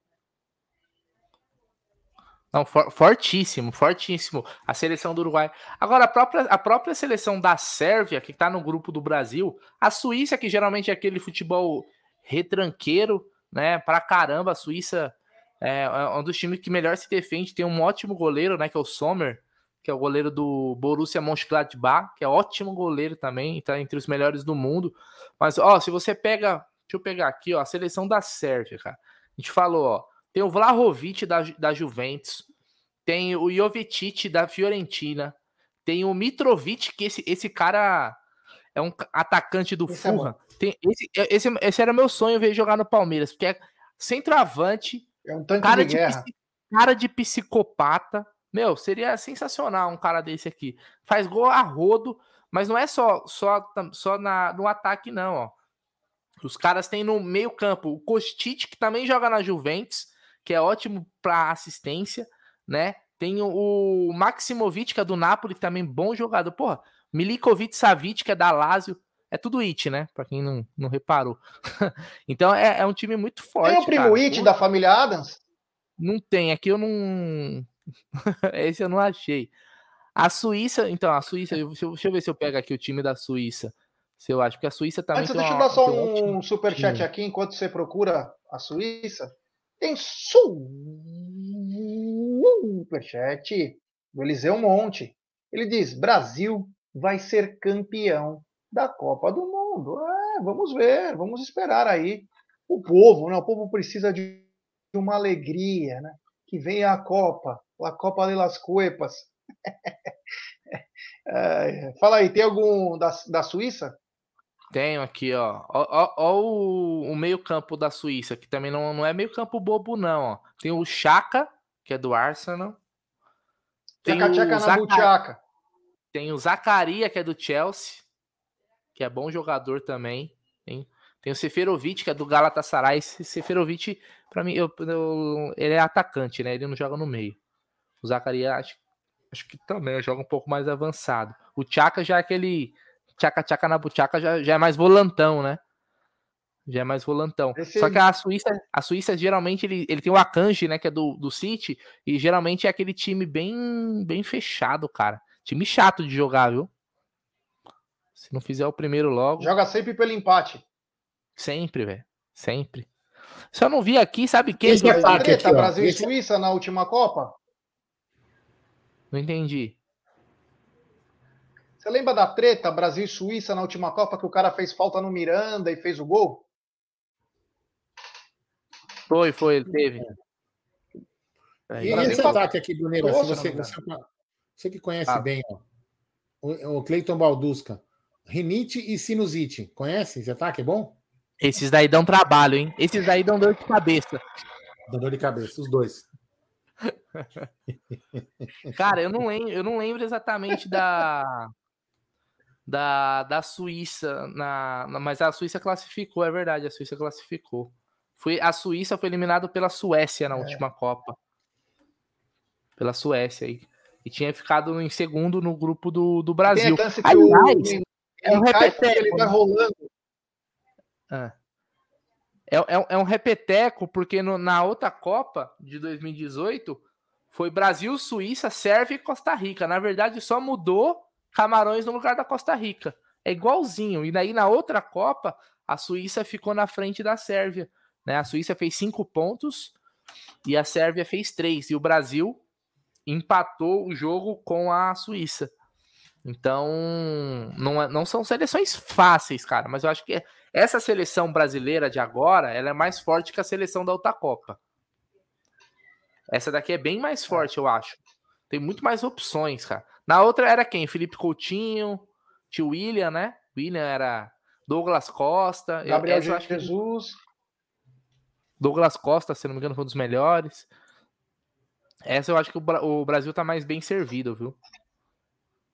Não, for- fortíssimo, fortíssimo. A seleção do Uruguai. Agora, a própria, a própria seleção da Sérvia, que tá no grupo do Brasil, a Suíça, que geralmente é aquele futebol retranqueiro, né? Pra caramba, a Suíça é, é um dos times que melhor se defende. Tem um ótimo goleiro, né? Que é o Sommer, que é o goleiro do Borussia Mönchengladbach, que é ótimo goleiro também, tá entre os melhores do mundo. Mas, ó, se você pega. Deixa eu pegar aqui, ó, a seleção da Sérvia, cara. A gente falou, ó. Tem o Vlahovic da, da Juventus. Tem o Jovetic da Fiorentina. Tem o Mitrovic, que esse, esse cara é um ca- atacante do
Esse é
Furra. Tem- esse, esse, esse era meu sonho ver jogar no Palmeiras, porque é centroavante,
É um
cara
de
de, cara de psicopata. Meu, seria sensacional um cara desse aqui. Faz gol a rodo, mas não é só só, só na, no ataque, não, ó. Os caras têm no meio campo o Kostic, que também joga na Juventus, que é ótimo para assistência, né? Tem o, o Maximovic, que é do Napoli, que também bom jogador. Porra, Milikovic Savic, que é da Lazio. É tudo it, né? Pra quem não, não reparou. então é, é um time muito forte.
Tem o primo
cara.
It da família Adams?
Não tem, aqui eu não. Esse eu não achei. A Suíça, então, a Suíça, deixa eu, deixa eu ver se eu pego aqui o time da Suíça. Se eu acho, porque a Suíça também
Antes, deixa eu dar só
um
um superchat aqui enquanto você procura a Suíça. Tem superchat do Eliseu Monte. Ele diz: Brasil vai ser campeão da Copa do Mundo. É, vamos ver, vamos esperar aí. O povo, né? O povo precisa de uma alegria, né? Que venha a Copa, a Copa de las Cuepas. É, fala aí, tem algum da, da Suíça?
Tenho aqui, ó. Ó, ó- ó o, o meio-campo da Suíça, que também não, não é meio-campo bobo, não, ó. Tem o Chaka, que é do Arsenal. Tem
Tchaca
o,
tchaca
Zaca- tem o Zacaria, que é do Chelsea, que é bom jogador também. Tem, tem o Seferovic, que é do Galatasaray. Esse Seferovic, pra mim, eu, eu- ele é atacante, né? Ele não joga no meio. O Zacaria, acho, acho que também joga um pouco mais avançado. O Chaka já é aquele. Tchaca tchaca na buchaca já, já é mais volantão, né? Já é mais volantão.
Esse-
Só que a Suíça, a Suíça geralmente ele, ele tem o Akanji, né? Que é do, do City, e geralmente é aquele time bem, bem fechado, cara. Time chato de jogar, viu? Se não fizer o primeiro logo,
Joga sempre pelo empate.
sempre, velho. Sempre. Se eu não vi aqui, sabe quem?
Esse
que
é
é?
Treta,
aqui.
Brasil e
Esse-
Suíça na última Copa?
Não entendi.
Você lembra da treta Brasil e Suíça na última Copa que o cara fez falta no Miranda e fez o gol?
Foi, foi, ele teve.
E
Aí,
Brasil
esse
tá-
ataque aqui, Bruneira, se
Nossa,
você, você, você que conhece
Ah.
bem, ó, o, o Cleiton Baldusca, rinite e sinusite, conhece esse ataque? É bom?
Esses daí dão trabalho, hein? Esses daí dão dor de cabeça.
Dá dor de cabeça, os dois.
Cara, eu não lembro, eu não lembro exatamente da da, da Suíça na, na- mas a Suíça classificou, é verdade, a Suíça classificou. Foi a Suíça foi eliminado pela Suécia
É.
na última Copa. Pela Suécia aí. E tinha ficado em segundo no grupo do, do
Tem
Brasil.
a chance que
Aliás,
o
é um repeteco,
ele vai
né?
rolando.
É, é, é um repeteco, porque no- na outra Copa de 2018 foi Brasil, Suíça, Sérvia e Costa Rica. Na verdade, só mudou Camarões no lugar da Costa Rica. É igualzinho. E daí na outra Copa, a Suíça ficou na frente da Sérvia. Né? A Suíça fez cinco pontos e a Sérvia fez três. E o Brasil empatou o jogo com a Suíça. Então, não, é- não são seleções fáceis, cara. Mas eu acho que essa seleção brasileira de agora, ela é mais forte que a seleção da outra Copa. Essa daqui é bem mais forte, eu acho. Tem muito mais opções, cara. Na outra era quem? Felipe Coutinho, tio William, né? William era Douglas Costa. Eu-
Gabriel
eu que
Jesus.
Douglas Costa, se não me engano, foi um dos melhores. Essa eu acho que o, Bra- o Brasil tá mais bem servido, viu?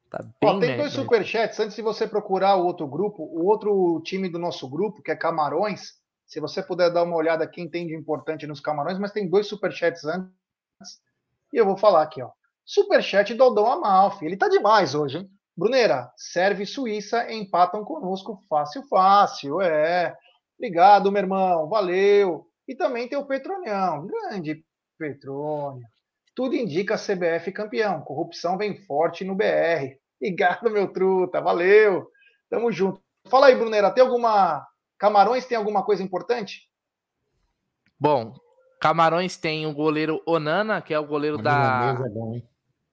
Tá bem
Ó, tem dois superchats. Antes de você procurar o outro grupo, o outro time do nosso grupo, que é Camarões, se você puder dar uma olhada quem tem de importante nos Camarões, mas tem dois superchats antes. E eu vou falar aqui, ó. Superchat Dodão Amalfi. Ele tá demais hoje, hein? Bruneira, Sérvia e Suíça empatam conosco fácil, fácil. É. Obrigado, meu irmão. Valeu. E também tem o Petronião. Grande Petrônio. Tudo indica CBF campeão. Corrupção vem forte no BR. Obrigado, meu truta. Valeu. Tamo junto. Fala aí, Bruneira. Tem alguma. Camarões tem alguma coisa importante?
Bom, Camarões tem o goleiro Onana, que é o goleiro da,
é bom, hein?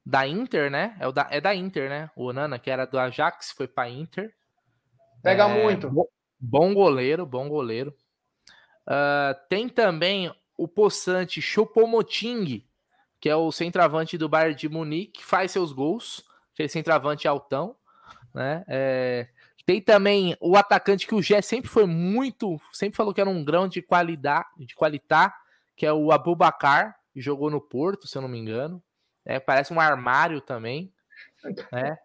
Da Inter, né? É, o da, é da Inter, né? O Onana, que era do Ajax, foi pra Inter.
Pega
É,
muito.
bo- Bom goleiro, bom goleiro. Ah, tem também o possante Choupo-Moting, que é o centroavante do Bayern de Munique, que faz seus gols, aquele centroavante altão, né? É, Tem também o atacante que o Gé sempre foi muito, sempre falou que era um grão de qualidade, de qualidade, que é o Abubacar, que jogou no Porto, se eu não me engano. É, parece um armário também. Né?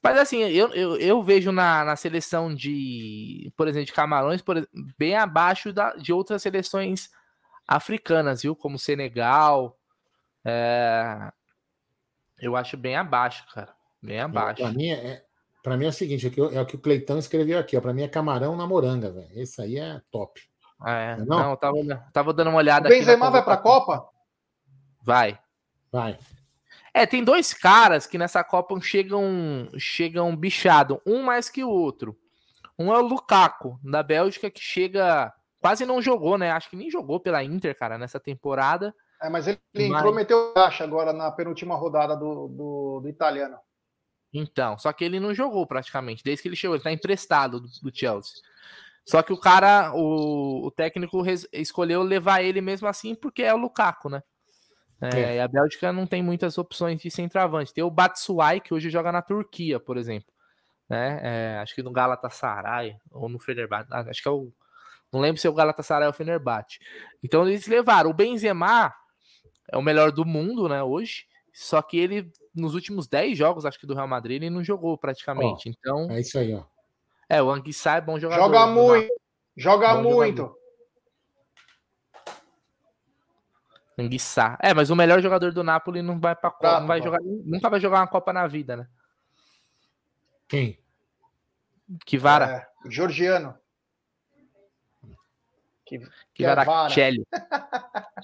Mas assim, eu, eu, eu vejo na, na seleção de, por exemplo, de Camarões, por, bem abaixo da, de outras seleções africanas, viu? Como Senegal. É, eu acho bem abaixo, cara. Bem abaixo.
Para mim é, para mim é o seguinte, é, que, é o que o Cleitão escreveu aqui, ó. Para mim é camarão na moranga, velho. Esse aí é top.
É, não, não tava, tava dando uma olhada.
O Benzema vai para a Copa?
Vai.
Vai.
É, tem dois caras que nessa Copa chegam chegam bichado, um mais que o outro. Um é o Lukaku, da Bélgica, que chega. Quase não jogou, né? Acho que nem jogou pela Inter, cara, nessa temporada.
É, mas ele, ele mas... entrou meteu caixa agora na penúltima rodada do, do, do, italiano.
Então, só que ele não jogou praticamente, desde que ele chegou, ele tá emprestado do, do Chelsea. Só que o cara, o, o técnico res, escolheu levar ele mesmo assim porque é o Lukaku, né? É, é. E a Bélgica não tem muitas opções de centroavante. Tem o Batsuai, que hoje joga na Turquia, por exemplo. Né? É, acho que no Galatasaray ou no Fenerbahçe. Ah, acho que é o. Não lembro se é o Galatasaray ou o Fenerbahçe. Então eles levaram. O Benzema é o melhor do mundo, né, hoje. Só que ele, nos últimos 10 jogos, acho que do Real Madrid, ele não jogou praticamente. então.
É isso aí, ó.
É, o Anguissa é bom jogador.
Joga muito. Joga bom muito. Jogador.
Anguissá. É, mas o melhor jogador do Napoli não vai para Copa, não vai jogar, nunca vai jogar uma Copa na vida, né?
Quem?
Que vara.
É, Georgiano.
Que, que vara Chelli.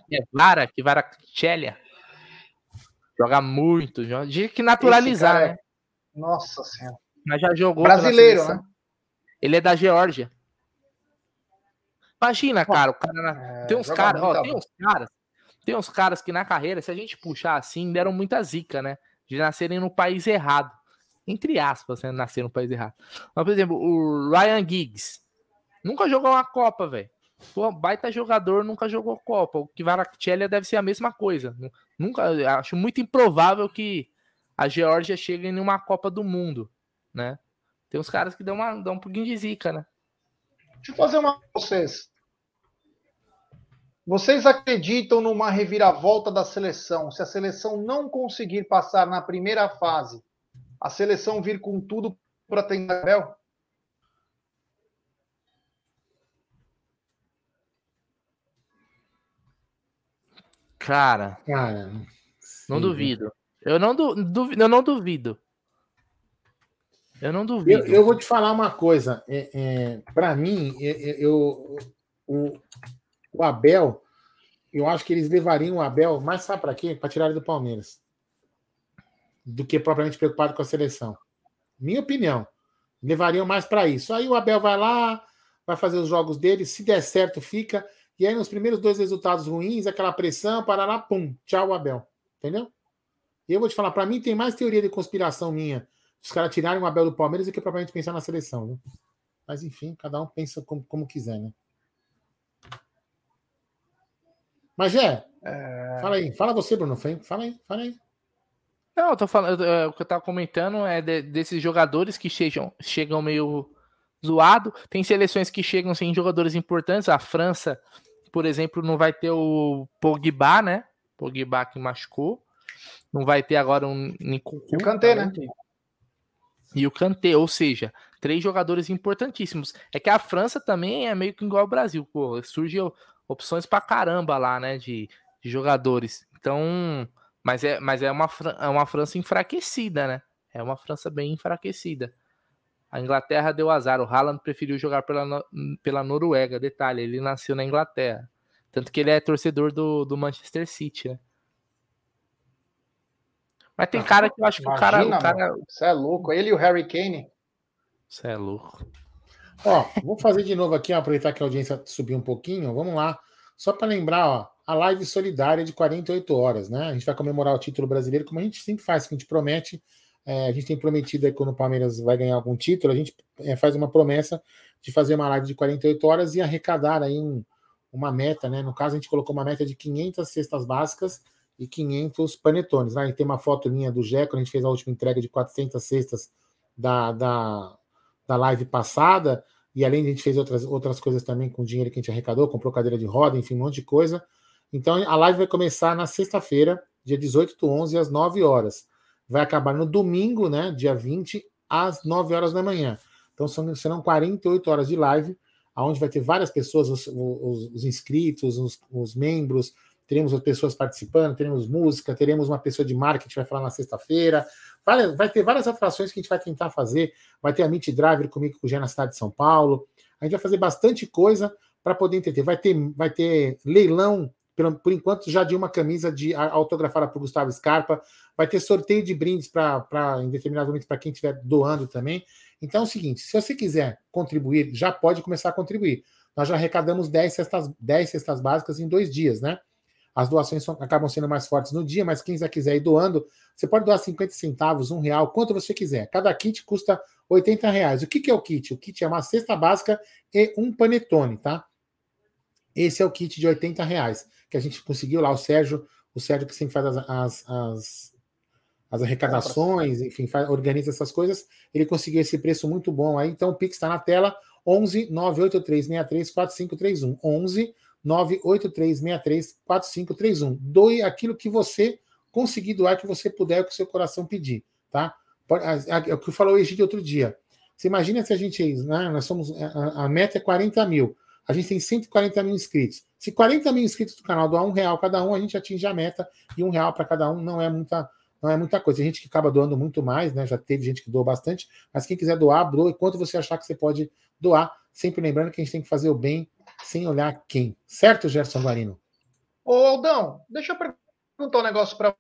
que vara, que vara Chelia. Joga muito, joga, de que naturalizar, né? É...
Nossa senhora.
Mas já jogou.
Brasileiro, né?
Ele é da Geórgia. Imagina, cara, o cara. É, tem uns caras, ó, tem uns caras tem uns caras que na carreira, se a gente puxar assim, deram muita zica, né? De nascerem no país errado. Entre aspas, né? Nascer no país errado. Mas, por exemplo, o Ryan Giggs nunca jogou uma Copa, velho. Baita jogador, nunca jogou Copa. O Kvaratskhelia deve ser a mesma coisa. Nunca, acho muito improvável que a Geórgia chegue em uma Copa do Mundo, né? Tem uns caras que dão, uma, dão um pouquinho de zica, né?
Deixa eu fazer uma pra vocês. Vocês acreditam numa reviravolta da seleção? Se a seleção não conseguir passar na primeira fase, a seleção vir com tudo para tentar Abel?
Cara,
cara,
não duvido. Eu não, duvido, eu não duvido. Eu não duvido.
Eu, eu vou te falar uma coisa. É, é para mim, eu, eu, o, o Abel, eu acho que eles levariam o Abel, mas sabe para quê? Para tirar ele do Palmeiras. Do que propriamente preocupado com a seleção. Minha opinião. Levariam mais para isso. Aí o Abel vai lá, vai fazer os jogos dele, se der certo, fica. E aí, nos primeiros dois resultados ruins, aquela pressão, parará, pum, tchau, Abel. Entendeu? E eu vou te falar, para mim tem mais teoria de conspiração minha os caras tirarem o Abel do Palmeiras do que propriamente pensar na seleção. Mas enfim, cada um pensa como, como quiser, né? Mas é, é... fala aí, fala você, Bruno. Fala aí, fala aí.
Não, eu tô falando, é, o que eu tava comentando é de, desses jogadores que chegam, chegam meio zoado. Tem seleções que chegam sem jogadores importantes. A França, por exemplo, não vai ter o Pogba, né? Pogba que machucou. Não vai ter agora um
Nico. E o Kanté, né?
E o Kanté, ou seja, três jogadores importantíssimos. É que a França também é meio que igual ao Brasil. Pô, surge opções para caramba lá, né, de, de, jogadores. Então, mas é, mas é uma, é uma França enfraquecida, né? É uma França bem enfraquecida. A Inglaterra deu azar. O Haaland preferiu jogar pela, pela Noruega. Detalhe, ele nasceu na Inglaterra. Tanto que ele é torcedor do, do Manchester City, né? Mas tem cara que eu acho que Imagina, o cara.
Você é louco. Ele e o Harry Kane.
Você é louco.
Ó, vou fazer de novo aqui, aproveitar que a audiência subiu um pouquinho. Vamos lá. Só para lembrar, ó, a live solidária de 48 horas, né? A gente vai comemorar o título brasileiro, como a gente sempre faz, que a gente promete. É, a gente tem prometido aí quando o Palmeiras vai ganhar algum título, a gente é, faz uma promessa de fazer uma live de 48 horas e arrecadar aí um, uma meta, né? No caso, a gente colocou uma meta de 500 cestas básicas e 500 panetones. Né? E tem uma foto minha do Jeco, a gente fez a última entrega de 400 cestas da, da da live passada, e além de a gente fez outras, outras coisas também com o dinheiro que a gente arrecadou, comprou cadeira de roda, enfim, um monte de coisa. Então a live vai começar na sexta-feira, dia 18 do 11, às 9 horas. Vai acabar no domingo, né, dia 20, às 9 horas da manhã. Então são, serão 48 horas de live, onde vai ter várias pessoas, os, os, os inscritos, os, os, membros, teremos as pessoas participando, teremos música, teremos uma pessoa de marketing que vai falar na sexta-feira. Vai, vai, ter várias atrações que a gente vai tentar fazer. Vai ter a Meet Driver comigo com o Gé na cidade de São Paulo. A gente vai fazer bastante coisa para poder entender. Vai ter, vai ter leilão por enquanto, já de uma camisa de autografada por Gustavo Scarpa. Vai ter sorteio de brindes para, em determinados momentos, para quem estiver doando também. Então é o seguinte: se você quiser contribuir, já pode começar a contribuir. Nós já arrecadamos 10 cestas, 10 cestas básicas em dois dias, né? As doações são, acabam sendo mais fortes no dia, mas quem já quiser ir doando, você pode doar 50 centavos, um real, quanto você quiser. Cada kit custa 80 reais. O que, que é o kit? O kit é uma cesta básica e um panetone, tá? Esse é o kit de 80 reais que a gente conseguiu lá. O Sérgio, o Sérgio que sempre faz as, as, as, as arrecadações, enfim, faz, organiza essas coisas, ele conseguiu esse preço muito bom aí. Então o Pix está na tela: 11 983 63 4531. 11 983 63 4531. Doe aquilo que você conseguir doar, que você puder, que o seu coração pedir, tá? É o que falou o Egídio outro dia. Você imagina se a gente, né, nós somos, a, a meta é 40 mil. A gente tem 140 mil inscritos. Se 40 mil inscritos do canal doar um real cada um, a gente atinge a meta. E um real para cada um não é muita, não é muita coisa. Tem gente que acaba doando muito mais, né? Já teve gente que doou bastante. Mas quem quiser doar, doe quanto você achar que você pode doar. Sempre lembrando que a gente tem que fazer o bem sem olhar quem. Certo, Gerson Guarino?
Ô, Aldão, deixa eu perguntar um negócio para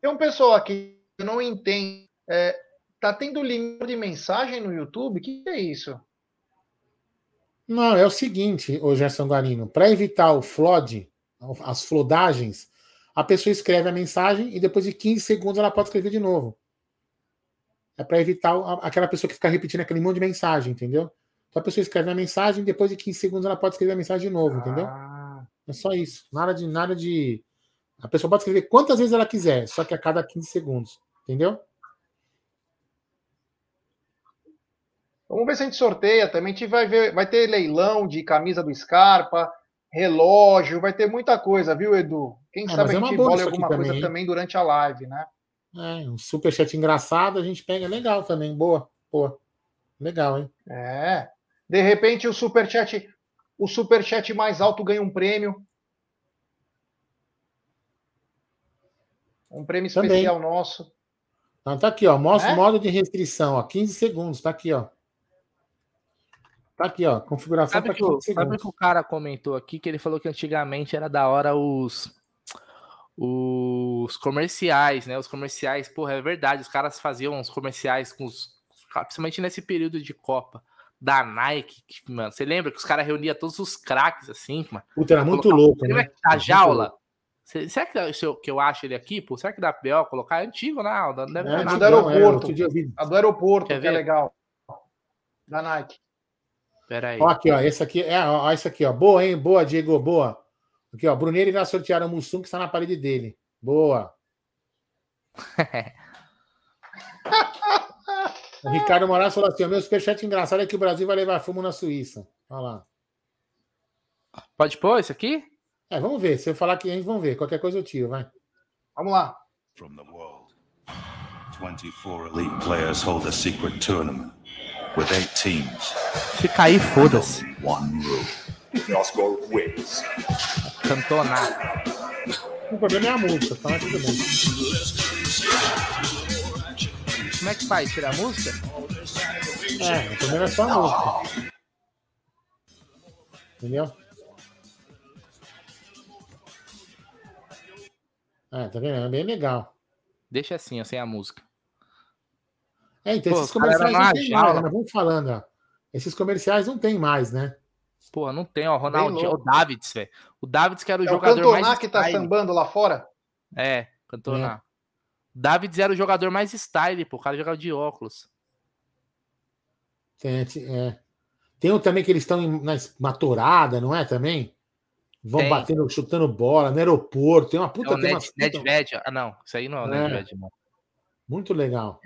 Tem um pessoal aqui que não entende. É, tá tendo limite de mensagem no YouTube? O que é isso?
Não, é o seguinte, ô Gerson Guarino, para evitar o flood, as flodagens, a pessoa escreve a mensagem e depois de 15 segundos ela pode escrever de novo. É para evitar aquela pessoa que fica repetindo aquele monte de mensagem, entendeu? A pessoa escreve a mensagem, depois de 15 segundos ela pode escrever a mensagem de novo, entendeu? Ah. É só isso. Nada de nada de. A pessoa pode escrever quantas vezes ela quiser, só que a cada 15 segundos, entendeu?
Vamos ver se a gente sorteia também. A gente vai ver, vai ter leilão de camisa do Scarpa, relógio, vai ter muita coisa, viu, Edu? Quem é, sabe a é gente bola alguma coisa também, também durante a live, né?
É, um superchat engraçado a gente pega legal também, boa, boa. Legal, hein?
É. De repente o superchat, o superchat mais alto ganha um prêmio. Um prêmio especial também. nosso.
Então, tá aqui, ó. Mostra é? o modo de restrição, ó. 15 segundos, tá aqui, ó. Tá aqui, ó. Configuração
sabe que, o, sabe que o cara comentou aqui que ele falou que antigamente era da hora os os comerciais, né? Os comerciais, porra, é verdade, os caras faziam os comerciais com os principalmente nesse período de Copa da Nike, que, mano, você lembra que os caras reuniam todos os craques assim, mano.
Puta, era muito louco, né?
A jaula. Será que, eu, que eu acho ele aqui, pô? Será que dá pior colocar? É antigo, não. Não deve
é, do aeroporto. a do aeroporto, Quer que é ver? é legal. Da Nike.
Pera aí. Ó, aqui, ó. Esse aqui, é, ó, esse aqui, ó. Boa, hein? Boa, Diego, boa. Aqui, ó. Bruneiro irá sortear o Mussum que está na parede dele. Boa. o Ricardo Moraes falou assim: o meu superchat engraçado é que o Brasil vai levar fumo na Suíça. Olha lá.
Pode pôr isso aqui?
É, vamos ver. Se eu falar que a gente vamos ver. Qualquer coisa eu tiro, vai.
Vamos lá. From the world, 24 elite players hold a secret tournament
with eight teams. Se cair, foda-se. Cantonar.
O problema é a música, tá? Tudo bem.
Como é que faz? Tirar a música?
É, o problema é só a música. Entendeu? É, tá vendo? É bem legal.
Deixa assim, ó, sem a música.
É, então Pô, esses comerciais não tem mais, né? Vamos falando, ó. Esses comerciais não tem mais, né?
Pô, não tem, ó. Ronaldinho, o Davids, velho. O Davids que era o é jogador o mais.
O que tá sambando lá fora?
É, Cantona. É. Davids era o jogador mais style, pô. O cara jogava de óculos.
Tem, é. Tem um também que eles estão na maturada, não é? Também? Vão tem. batendo, chutando bola no aeroporto. Tem uma puta. É
o Ned, Nedved. Ah, não. Isso aí não é o é. Nedved,
Muito legal.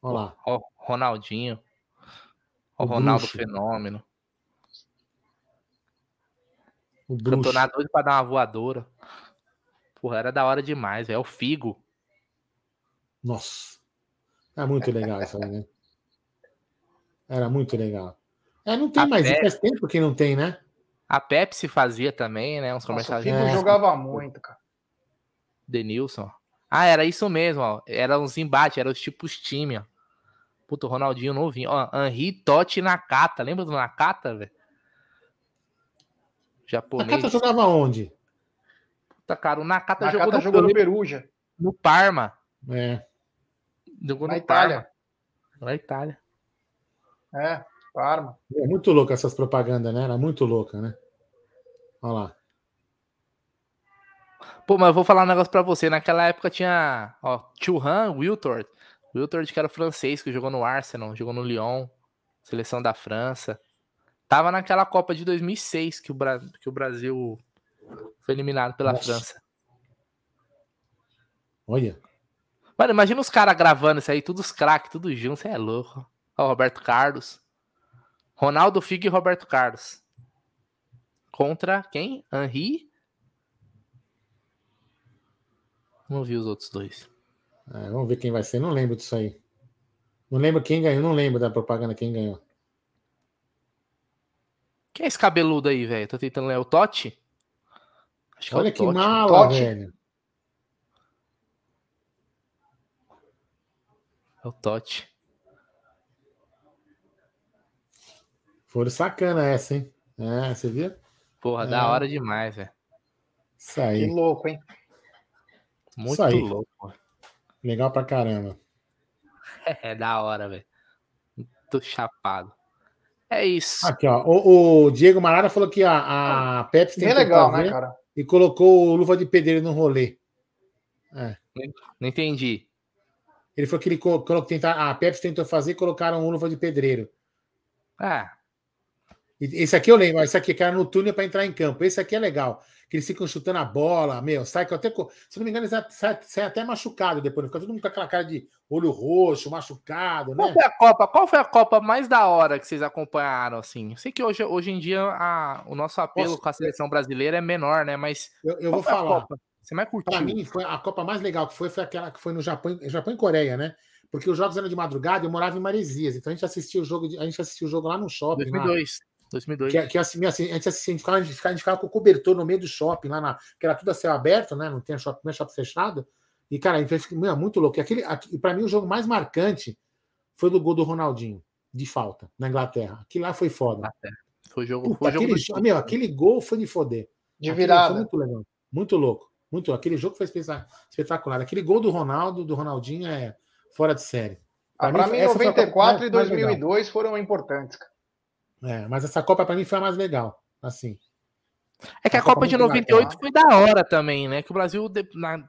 Olha lá.
Ronaldinho. O
O
Ronaldo
bruxo.
Fenômeno.
O bruxo.
Campeonato doido pra dar uma voadora. Porra, era da hora demais. É o Figo.
Nossa. É muito legal isso aí, né? Era muito legal. É, não tem
A
mais.
Pepsi.
Faz tempo que não tem, né?
A Pepsi fazia também, né? Uns
Nossa, o
comerciais
Figo
É.
jogava muito, cara.
Denilson. Ah, era isso mesmo, ó. Era uns embates, era os tipos time, ó. Puta, o Ronaldinho novinho. Ó, Henri, Totti e Nakata. Lembra do Nakata, velho? Japonês.
Cata jogava onde?
Puta, cara, o Nakata,
Na
jogou,
jogou no
no,
Perugia,
no Parma.
É.
Jogou
na
no
Itália.
Parma. Na Itália.
É, Parma.
É muito louca essas propagandas, né? Era muito louca, né? Olha lá.
Pô, mas eu vou falar um negócio pra você. Naquela época tinha, ó, Churran, Wiltord. Wiltord, que era francês, que jogou no Arsenal, jogou no Lyon, seleção da França. Tava naquela Copa de 2006 que o, Bra... que o Brasil foi eliminado pela
Nossa.
França.
Olha.
Mano, imagina os caras gravando isso aí, todos os craques, tudo junto, você é louco. Ó, o Roberto Carlos. Ronaldo Figo e Roberto Carlos. Contra quem? Henri? Não vi os outros dois.
É, vamos ver quem vai ser. Não lembro disso aí. Não lembro quem ganhou. Não lembro da propaganda quem ganhou.
Quem é esse cabeludo aí, velho? Tô tentando ler. É o Totti? Acho que é
Olha
o
que
Totti.
mala,
Totti.
velho.
É o Totti.
Foram sacana essa, hein? É, você viu?
Porra,
É.
da hora demais, velho.
Isso
Que
aí.
louco, hein?
Muito
aí.
louco.
Legal pra caramba.
É da hora, velho. Muito chapado. É isso.
Aqui, ó. O, o Diego Marara falou que a, a Pepsi
Bem
tentou
legal, né, cara?
e colocou o luva de pedreiro no rolê. É.
Não entendi.
Ele falou que ele co- colocou, tentar, a Pepsi tentou fazer e colocaram luva de pedreiro.
Ah,
Esse aqui eu lembro, esse aqui que era no túnel para entrar em campo. Esse aqui é legal. Que eles ficam chutando a bola, meu, sai com até. Se não me engano, eles sai, sai até machucado depois. Fica todo mundo com aquela cara de olho roxo, machucado,
qual
né?
foi a Copa? Qual foi a Copa mais da hora que vocês acompanharam, assim? Eu sei que hoje, hoje em dia a- o nosso apelo com a seleção brasileira é menor, né? Mas
Eu, eu
qual
vou
foi
falar.
Copa? Você mais curtiu?
Para mim, foi a Copa mais legal que foi, foi aquela que foi no Japão, Japão e Coreia, né? Porque os jogos eram de madrugada e eu morava em Maresias. Então a gente assistia o jogo, de- a gente assistia o jogo lá no shopping. lá.
2002. 2002.
Que, que assim, assim, a gente assistia, a gente ficava, a gente ficava- a gente ficava com o cobertor no meio do shopping, lá na. Que era tudo a céu aberto, né? Não tinha shopping, não é shopping fechado. E, cara, a gente meu, muito louco. E aquele, pra mim, o jogo mais marcante foi do gol do Ronaldinho, de falta, na Inglaterra. Aquilo lá foi foda.
Foi jogo,
Puta,
foi jogo
aquele,
do
meu, aquele gol foi de foder.
De
Aquele
virada.
Foi muito legal. Muito louco. Muito Aquele jogo foi espeta- espetacular. Aquele gol do Ronaldo, do Ronaldinho, é fora de série.
Ah,
Pra
Pra
mim,
mim,
essa foi a Copa
94 e
mais- mais legal.
2002 foram importantes, cara.
É, mas essa Copa, pra mim, foi a mais legal. Assim.
É que a
A Copa
Copa de
muito
98
legal.
foi da hora também, né? Que o Brasil de- na-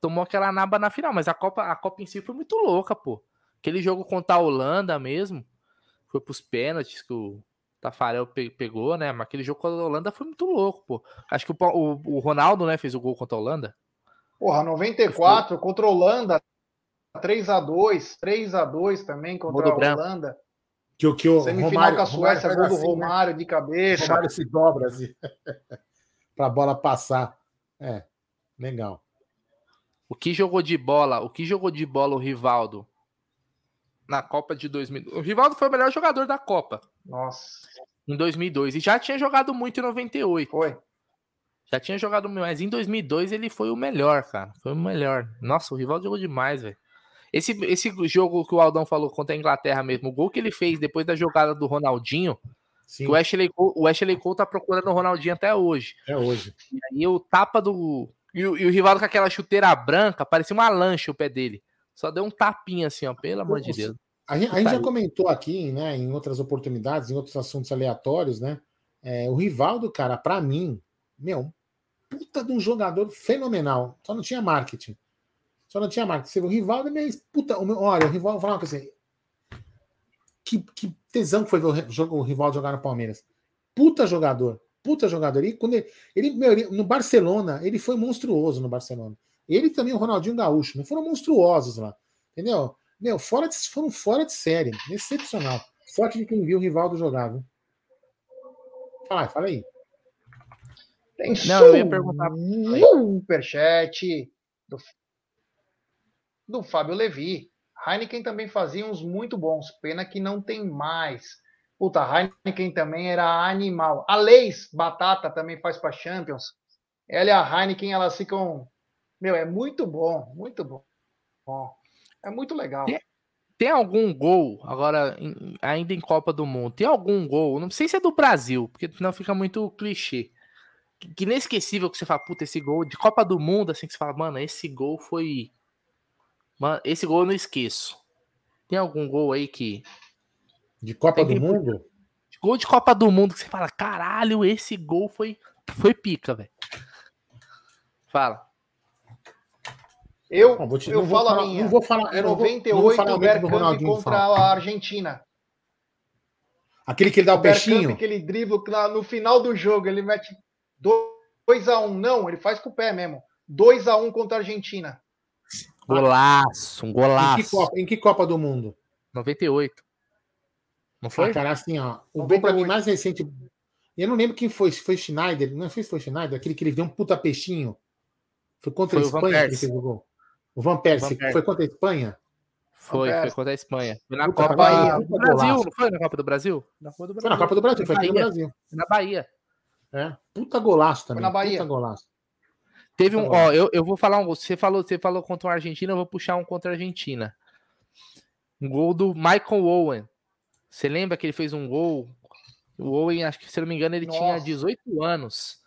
tomou aquela naba na final, mas a Copa, a Copa em si foi muito louca, pô. Aquele jogo contra a Holanda mesmo, foi pros pênaltis que o Tafarel pe- pegou, né? Mas aquele jogo contra a Holanda foi muito louco, pô. Acho que o, o- o Ronaldo, né, fez o gol contra a Holanda.
Porra, 94 contra a Holanda, 3x2, 3x2 também contra
do
a
Branco.
Holanda.
Que, o- que o
Semifinal
Romário,
com a Suécia,
Romário
gol do
assim, né?
Romário de cabeça.
Romário se dobra assim. pra bola passar. É, legal.
O que jogou de bola? O que jogou de bola o Rivaldo na Copa de 2000? O Rivaldo foi o melhor jogador da Copa
Nossa,
em 2002 e já tinha jogado muito em 98.
foi.
Já tinha jogado, mas em 2002 ele foi o melhor, cara. Foi o melhor. Nossa, o Rivaldo jogou demais, velho. Esse, esse jogo que o Aldão falou contra a Inglaterra mesmo, o gol que ele fez depois da jogada do Ronaldinho, o Ashley Cole, o Ashley Cole tá procurando o Ronaldinho até hoje.
é hoje.
E aí o tapa do. E o, e o Rivaldo com aquela chuteira branca, parecia uma lancha o pé dele. Só deu um tapinha assim, ó, pelo amor de. Deus.
A gente, a gente já
Putaria.
comentou aqui, né, em outras oportunidades, em outros assuntos aleatórios, né? é, o Rivaldo, cara, pra mim, meu, puta de um jogador fenomenal. Só não tinha marketing. Só não tinha marketing. O Rivaldo é meio. Puta, o meu- olha, o Rivaldo, coisa assim. Que, que tesão que foi ver o, o Rivaldo jogar no Palmeiras. Puta jogador. Puta jogador. E quando ele, ele, meu, ele- no Barcelona, ele foi monstruoso no Barcelona. Ele também, o Ronaldinho Gaúcho, não foram monstruosos lá. Entendeu? Meu, fora de, foram fora de série. Excepcional. sorte de quem viu o Rivaldo jogar, viu? Fala, fala aí.
Tem
Não, eu ia perguntar-
superchat do, do Fábio Levi. Heineken também fazia uns muito bons. Pena que não tem mais. Puta, Heineken também era animal. A Leis Batata também faz para Champions. Ela e a Heineken, elas ficam. Meu, é muito bom, muito bom. bom. É muito legal.
E- Tem algum gol, agora, em- ainda em Copa do Mundo, tem algum gol, não sei se é do Brasil, porque senão fica muito clichê. Que, que inesquecível que você fala, puta, esse gol de Copa do Mundo, assim, que você fala, mano, esse gol foi. Mano, esse gol eu não esqueço. Tem algum gol aí que.
De Copa
Tem
do
que-
Mundo?
Gol de Copa do Mundo que você fala, caralho, esse gol foi, foi pica, velho. Fala.
Eu,
Não, vou te-
eu
não vou
falo a
falar-
minha.
Não vou falar.
Em
Eu não vou, não vou
98,
falar
o
o
Bergkamp
Ronaldinho.
contra
fala.
a Argentina.
Aquele que ele dá o
Bergkamp,
peixinho.
aquele drible que lá no final do jogo ele mete 2x1. Não, ele faz com o pé mesmo. 2x1 contra a Argentina.
Golaço, um
Em
golaço.
que, Copa, em que Copa do Mundo?
98. Não foi?
Ah, cara, assim, ó. O gol pra mim mais recente. Eu não lembro quem foi. Se foi Schneider. Não sei se foi Schneider. Aquele que ele deu um puta peixinho. Foi contra
Foi
a
o
Espanha que ele fez o gol. O Van Persie.
Van Persie.
Foi contra a Espanha?
Foi, foi contra a Espanha. Foi na
Puta,
Copa do Brasil, não foi na Copa do Brasil? Na Copa do
Foi na Copa do Brasil. Foi aqui no. Brasil.
Na Bahia.
É. Puta golaço também.
na Bahia.
Puta golaço.
Teve um, ó, eu, eu vou falar um gol. Você falou, você falou contra a Argentina, eu vou puxar um contra a Argentina. Um gol do Michael Owen. Você lembra que ele fez um gol? O Owen, acho que se eu não me engano, ele tinha
Nossa.
18 anos.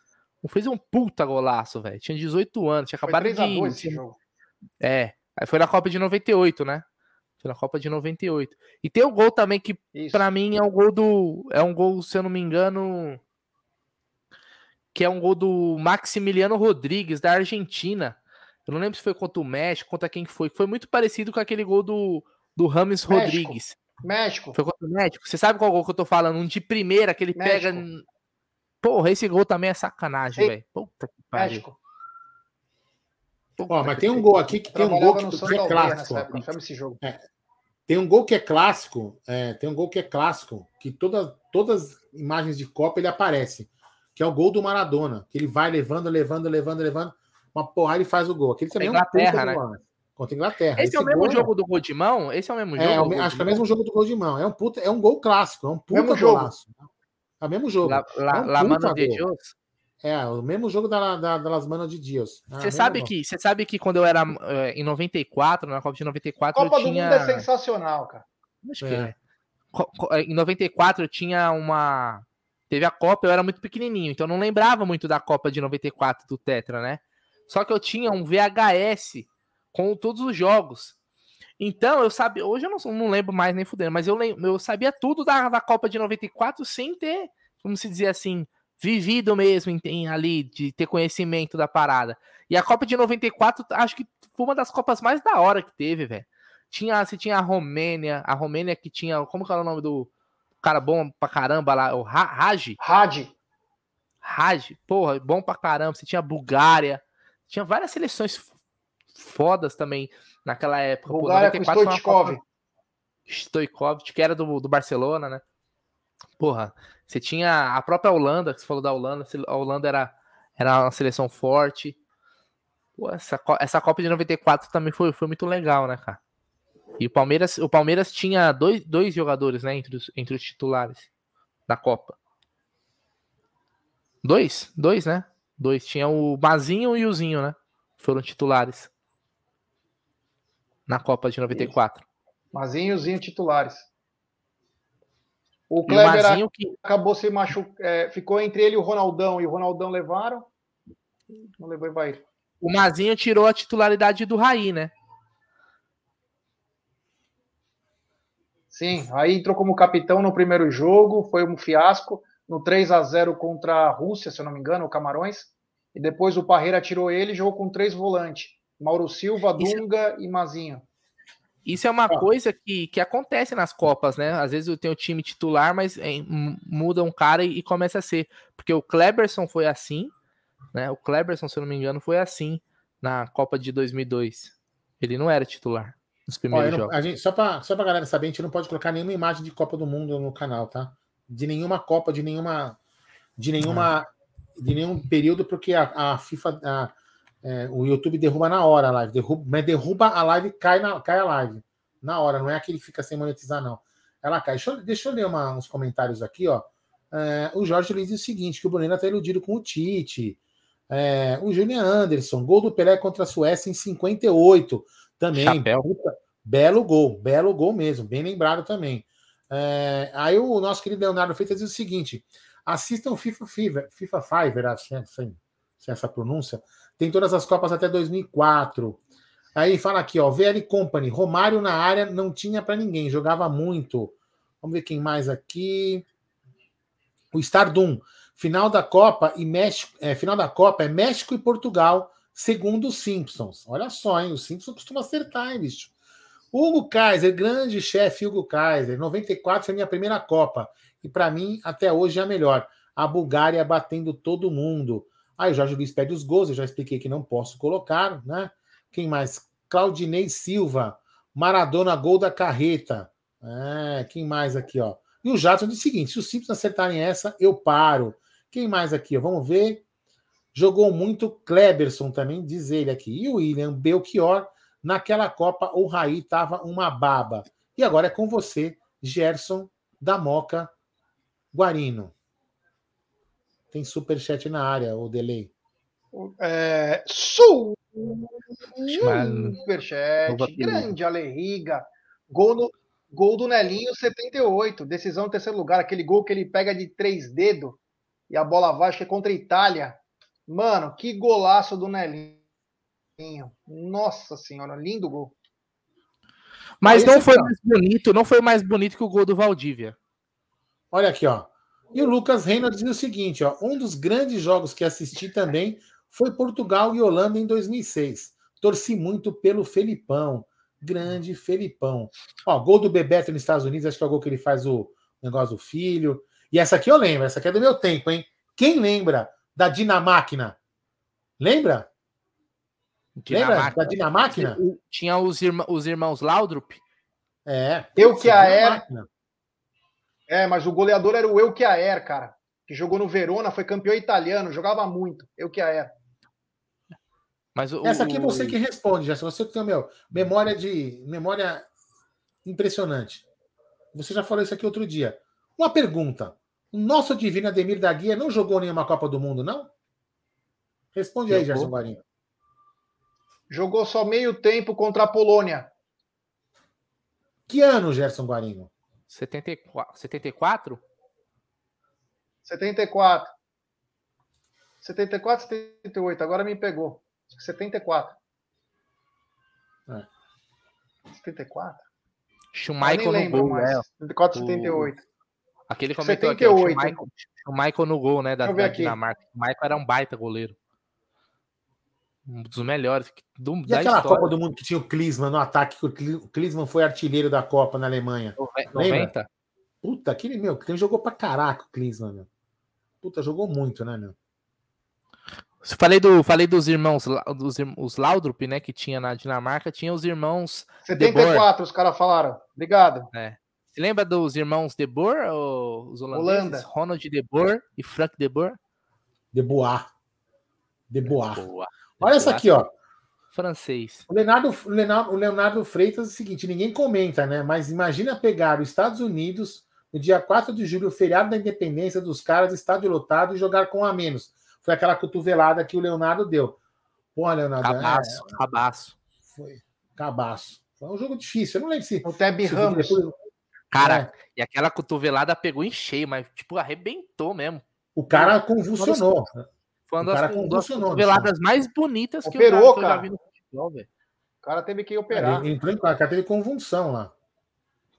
Fez um puta golaço, velho. Tinha 18 anos, tinha
Foi
acabado
3x2
de.
esse jogo.
É. Aí foi na Copa de 98, né? Foi na Copa de 98. E tem o gol também que. Pra mim é um gol do. É um gol, se eu não me engano. Que é um gol do Maximiliano Rodrigues, da Argentina. Eu não lembro se foi contra o México, contra quem que foi. Foi muito parecido com aquele gol do, do Rames
México.
Rodrigues.
México.
Foi contra o México. Você sabe qual gol que eu tô falando? Um de primeira que ele pega.
México.
Porra, esse gol também é sacanagem, velho. Puta que pariu.
México.
Ó, mas tem um gol aqui que tem um gol que, que é clássico.
época. Sabe esse jogo?
Tem um gol que é clássico, é, tem um gol que é clássico, que toda, todas as imagens de Copa ele aparece, que é o gol do Maradona, que ele vai levando, levando, levando, levando, uma porrada e faz o gol. Aquele também é um
Inglaterra, né?
golaço. Contra a Inglaterra.
Esse é o mesmo
gol
jogo do gol de mão? Esse é o mesmo jogo?
É, é
gol
acho que é o mesmo jogo do gol de mão. É um, puta, é um gol clássico, é um puta
Mesmo jogo.
golaço. É o mesmo jogo.
La, la,
É um
La Mano de
gol. É, o mesmo jogo da, da, das Manos de Dias.
Você
mesmo
sabe que você sabe que quando eu era eh, em 94, na Copa de 94,
Copa
eu
do
tinha
Mundo é sensacional, cara.
Acho que
É.
é. Co- Em 94 eu tinha uma teve a Copa, eu era muito pequenininho, então eu não lembrava muito da Copa de 94 do Tetra, né? Só que eu tinha um VHS com todos os jogos. Então eu sabia, hoje eu não, não lembro mais nem fudendo, mas eu, lem- eu sabia tudo da, da Copa de 94 sem ter, como se dizer assim, vivido mesmo em, ali, de ter conhecimento da parada. E a Copa de 94, acho que foi uma das Copas mais da hora que teve, velho. Tinha, você tinha a Romênia, a Romênia que tinha, como que era o nome do cara bom pra caramba lá, o Ra- Raj,
Rad.
Raj, porra, bom pra caramba. Você tinha a Bulgária, tinha várias seleções fodas também naquela época. Pô,
Bulgária com
94 foi uma
Stoichkov.
Copa- Stoichkov, que era do, do Barcelona, né? Porra, você tinha a própria Holanda, que você falou da Holanda, a Holanda era, era uma seleção forte. Pô, essa, essa Copa de 94 também foi, foi muito legal, né, cara? E o Palmeiras, o Palmeiras tinha dois, dois jogadores, né, entre os, entre os titulares da Copa. Dois? Dois, né? Dois. Tinha o Mazinho e o Zinho, né? Foram titulares. Na Copa de 94.
Mazinho e Zinho titulares. O
o
Kleber
Mazinho que.
acabou se machucando. ficou entre ele e o Ronaldão. E o Ronaldão levaram. Não levou vai.
O Mazinho tirou a titularidade do Raí, né?
Sim, aí entrou como capitão no primeiro jogo, foi um fiasco, no 3 a 0 contra a Rússia, se eu não me engano, o Camarões. E depois o Parreira tirou ele e jogou com três volantes: Mauro Silva,
Isso-
Dunga e Mazinho.
Isso é uma
Ah.
coisa que, que acontece nas Copas, né? Às vezes eu tenho time titular, mas m- muda um cara e, e começa a ser. Porque o Kleberson foi assim, né? O Kleberson, se eu não me engano, foi assim na Copa de 2002. Ele não era titular. Os
Ó,
primeiros
não-
jogos.
a gente, só para só pra galera saber, a gente não pode colocar nenhuma imagem de Copa do Mundo no canal, tá? De nenhuma Copa, de nenhuma. De nenhuma. De nenhum período, porque a, a FIFA. a- é, o YouTube derruba na hora a live. Derruba, mas derruba a live e cai, na, cai a live. Na hora, não é aquele que fica sem monetizar, não. Ela cai. Deixa eu, deixa eu ler uma- uns comentários aqui, ó. É, o Jorge Luiz diz o seguinte: que o Brunena está iludido com o Tite. É, o Julian Anderson, gol do Pelé contra a Suécia em 58. Também. Puta, belo gol, belo gol mesmo, bem lembrado também. É, aí o nosso querido Leonardo Freitas diz o seguinte: assistam FIFA Fever, FIFA Fiver, acho, né, sem, sem essa pronúncia, tem todas as Copas até 2004. Aí fala aqui, ó, VL Company, Romário na área não tinha para ninguém, jogava muito. Vamos ver quem mais aqui. O Stardum, final da Copa e México, é, final da Copa é México e Portugal, segundo os Simpsons. Olha só, hein? O Simpsons costuma acertar, hein, bicho? Hugo Kaiser, grande chefe Hugo Kaiser. 94 foi minha primeira Copa. E para mim, até hoje, é a melhor. A Bulgária batendo todo mundo. Aí o Jorge Luiz pede os gols, eu já expliquei que não posso colocar, né? Quem mais? Claudinei Silva, Maradona, gol da carreta. É, quem mais aqui, ó? E o Jadson diz o seguinte: se os Simpsons acertarem essa, eu paro. Quem mais aqui? ó? Vamos ver. Jogou muito Kleberson também, diz ele aqui. E o William Belchior, naquela Copa, o Raí estava uma baba. E agora é com você, Gerson da Moca Guarino. Tem superchat na área, o delay.
É,
Mano.
Superchat, grande Alerriga. Gol, no, gol do Nelinho, 78. Decisão em terceiro lugar. Aquele gol que ele pega de três dedos e a bola vai, acho que é contra a Itália. Mano, que golaço do Nelinho. Nossa senhora, lindo gol.
Mas
Aí
não foi
tá.
mais bonito, não foi mais bonito que o gol do Valdívia.
Olha aqui, ó. E o Lucas Reynolds diz o seguinte, ó. Um dos grandes jogos que assisti também foi Portugal e Holanda em 2006. Torci muito pelo Felipão. Grande Felipão. Ó, gol do Bebeto nos Estados Unidos, acho que é o gol que ele faz o negócio do filho. E essa aqui eu lembro, essa aqui é do meu tempo, hein? Quem lembra da Dinamáquina? Lembra? Lembra da Dinamáquina?
Tinha os, irmã- os irmãos Laudrup.
É.
Eu que a era. É, mas o goleador era o Eu que a Er, cara. Que jogou no Verona, foi campeão italiano, jogava muito. Eu que a Er.
Mas o,
Essa aqui é
o-
você que responde, já. Se você tem meu, memória de memória impressionante. Você já falou isso aqui outro dia. Uma pergunta. O nosso divino Ademir da Guia não jogou nenhuma Copa do Mundo, não? Responde aí. Gerson Guarinho.
Jogou só meio tempo contra a Polônia.
Que ano, Gerson Guarinho?
74, 74?
74. 74, 78. Agora me pegou. Acho que 74.
É.
74?
Schmeichel
nem
no gol,
mais.
né?
74,
O-
78.
Aquele comentou aqui, ó,
78.
Schmeichel, Schmeichel no gol, né, da, da
aqui.
Dinamarca. O Michael era um baita goleiro. Um dos melhores que- do,
E
da
aquela
história.
Copa do Mundo que tinha o Klinsmann no ataque, que o Kli- o Klinsmann foi artilheiro da Copa na Alemanha.
Nove-
Lembra?
90?
Puta, aquele meu, quem jogou pra caraca o Klinsmann, meu. Puta, jogou muito, né, meu?
Falei, do, falei dos irmãos, dos os Laudrup, né, que tinha na Dinamarca, tinha os irmãos
74, os caras falaram. Obrigado.
Você lembra dos irmãos De Boer, ou os holandeses?
Holanda.
Ronald De Boer e Frank De Boer?
De Bois. De Bois. Olha essa aqui, ó.
Francês.
O Leonardo, Leonardo, Leonardo Freitas é o seguinte: ninguém comenta, né? Mas imagina pegar os Estados Unidos no dia 4 de julho, o feriado da independência dos caras, estádio lotado, e jogar com um a menos. Foi aquela cotovelada que o Leonardo deu. Pô, Leonardo, é,
Cabaço, cabaço.
foi cabaço. Foi um jogo difícil. Eu não lembro se.
O Teb Ramos.
depois-
Cara,
É.
e aquela cotovelada pegou em cheio, mas, tipo, arrebentou mesmo.
o cara convulsionou.
Foi
O
uma
cara
das, uma das
convulsionou,
cotoveladas mais bonitas que,
Operou,
eu, já, que eu já vi no futebol, velho.
O cara teve que operar.
Ele entrou em o cara teve convulsão lá.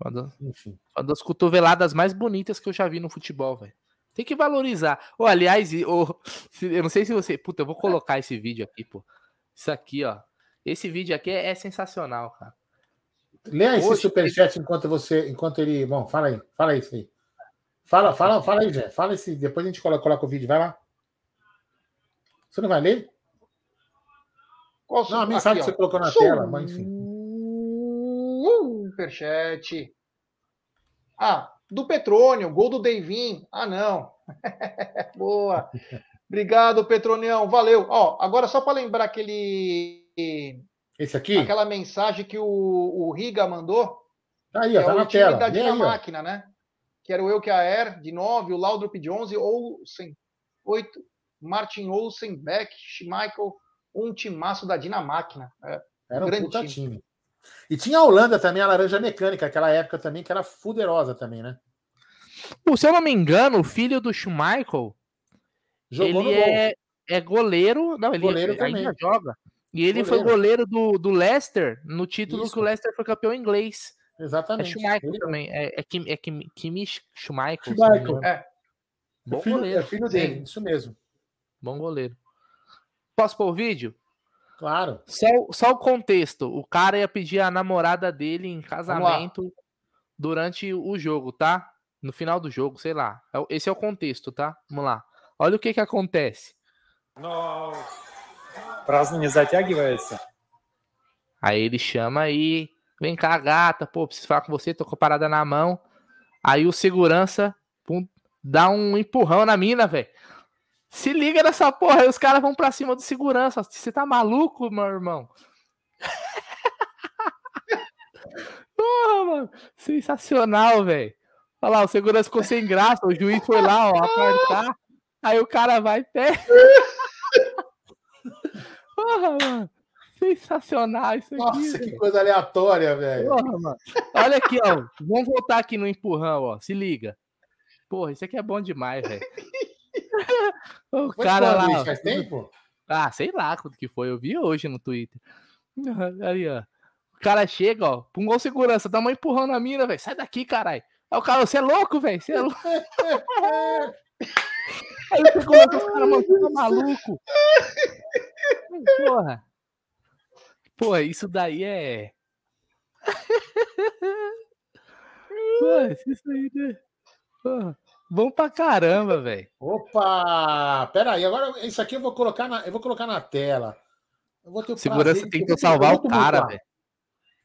Uma das-
Enfim.
Uma das cotoveladas mais bonitas que eu já vi no futebol, velho. Tem que valorizar. Ô, aliás, eu não sei se você. Puta, eu vou colocar esse vídeo aqui, pô. Isso aqui, ó. Esse vídeo aqui é, é sensacional, cara.
Lê esse
Hoje-
superchat enquanto você. Enquanto ele. Bom, fala aí. Fala isso aí. Fala, fala, fala aí, Jé. Fala esse. Depois a gente coloca, coloca o vídeo. Vai lá. Você não vai ler?
Qual
Não, a
aqui,
mensagem
ó.
que você colocou na tela, mas enfim.
Superchat. Ah, do Petrônio, gol do Deivin. Ah, não. Boa. Obrigado, Petronião. Valeu. Ó, agora só para lembrar aquele
Esse aqui?
aquela mensagem que o, o Riga mandou,
Tá aí,
que
ó,
é
tá
o
na tela.
da
ó.
Dinamáquina, né? Que era o Elkeaer de 9, o Laudrup de 11, Olsen 8, Martin Olsen, Beck, Schmeichel, um timaço da Dinamáquina. É,
Era um
grande
puta
time.
time. E tinha a Holanda também, a Laranja Mecânica, aquela época também, que era fuderosa também, né?
Pô, Se eu não me engano, o filho do Schmeichel,
Jogou
ele é, é goleiro. Não, ele
Goleiro
ainda
também.
joga. E ele foi
Goleiro.
goleiro do, do Leicester no título
Isso.
que o Leicester foi campeão inglês. É
Exatamente.
Schmeichel
Ele-
também. É, é, Kim, é Kim, Kimi Schmeichel.
Schmeichel.
É.
Bom
é filho,
goleiro.
é filho
Sim.
dele, isso mesmo.
Bom goleiro. Posso pôr o vídeo?
Claro.
Só, só o contexto. O cara ia pedir a namorada dele em casamento durante o jogo, tá? No final do jogo, sei lá. É o- Esse é o contexto, tá? Vamos lá. Olha o que que acontece.
Но праздно не затягивается.
Aí ele chama aí, vem cá, gata, pô, preciso falar com você, tô com a parada na mão. Aí o segurança pum, dá um empurrão na mina, velho. Se liga nessa porra, aí os caras vão pra cima do segurança. Você tá maluco, meu irmão? porra, mano. Sensacional, velho. Olha lá, o segurança ficou sem graça, o juiz foi lá, ó, apertar. Aí o cara vai e pega. Porra, mano. Sensacional isso aqui.
Nossa, que coisa aleatória, velho.
Olha aqui, ó. Vamos voltar aqui no empurrão, ó. Se liga. Porra, isso aqui é bom demais, velho. O
Foi
cara
quando,
lá.
Faz tempo?
Ah, sei lá quanto que foi. Eu vi hoje no Twitter. Ali, ó. O cara chega, ó. Pra gol segurança, dá uma empurrão na mina, velho. Sai daqui, caralho. Aí o cara, você é louco, velho. Você é louco. Aí o segurança, os caras, tá maluco. Porra. Porra, isso daí é. Porra, isso aí, né? Porra, bom pra caramba, velho.
Opa! Pera aí, agora isso aqui eu vou colocar na, eu vou colocar na tela.
Segurança tem que salvar o cara, velho.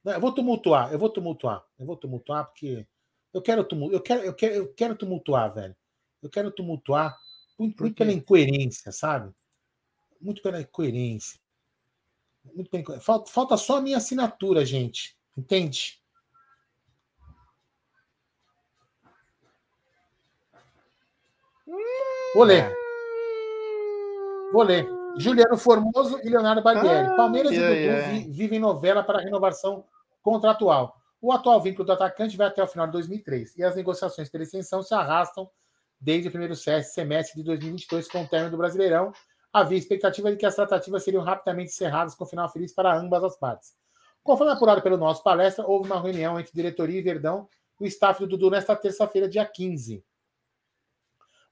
Eu vou tumultuar, eu vou tumultuar, eu vou tumultuar porque eu quero tumultuar, eu quero, eu quero, eu quero tumultuar, velho. Eu quero tumultuar muito, muito pela incoerência, sabe? Muito pela incoerência. Muito pela incoerência. Falta, falta só a minha assinatura, gente. Entende? Vou ler.
É.
Vou ler. Juliano Formoso e Leonardo Barbieri.
Ai,
Palmeiras e
ai,
Dudu
ai.
vi- vivem novela para renovação contratual. O atual vínculo do atacante vai até o final de 2003 e as negociações pela extensão se arrastam desde o primeiro se- semestre de 2022 com o término do Brasileirão. Havia expectativa de que as tratativas seriam rapidamente encerradas com final feliz para ambas as partes. Conforme apurado pelo nosso palestra, houve uma reunião entre diretoria e Verdão e o staff do Dudu nesta terça-feira, dia 15.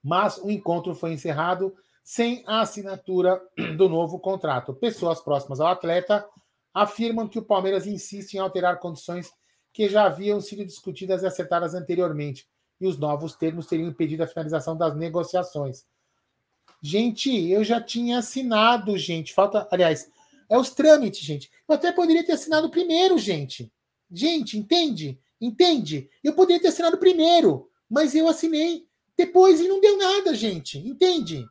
Mas o encontro foi encerrado sem a assinatura do novo contrato. Pessoas próximas ao atleta afirmam que o Palmeiras insiste em alterar condições que já haviam sido discutidas e acertadas anteriormente, e os novos termos teriam impedido a finalização das negociações. Gente, eu já tinha assinado, gente. Falta, aliás, é os trâmites, gente. Eu até poderia ter assinado primeiro, gente. Gente, entende? Entende? Eu poderia ter assinado primeiro, mas eu assinei depois e não deu nada, gente. Entende?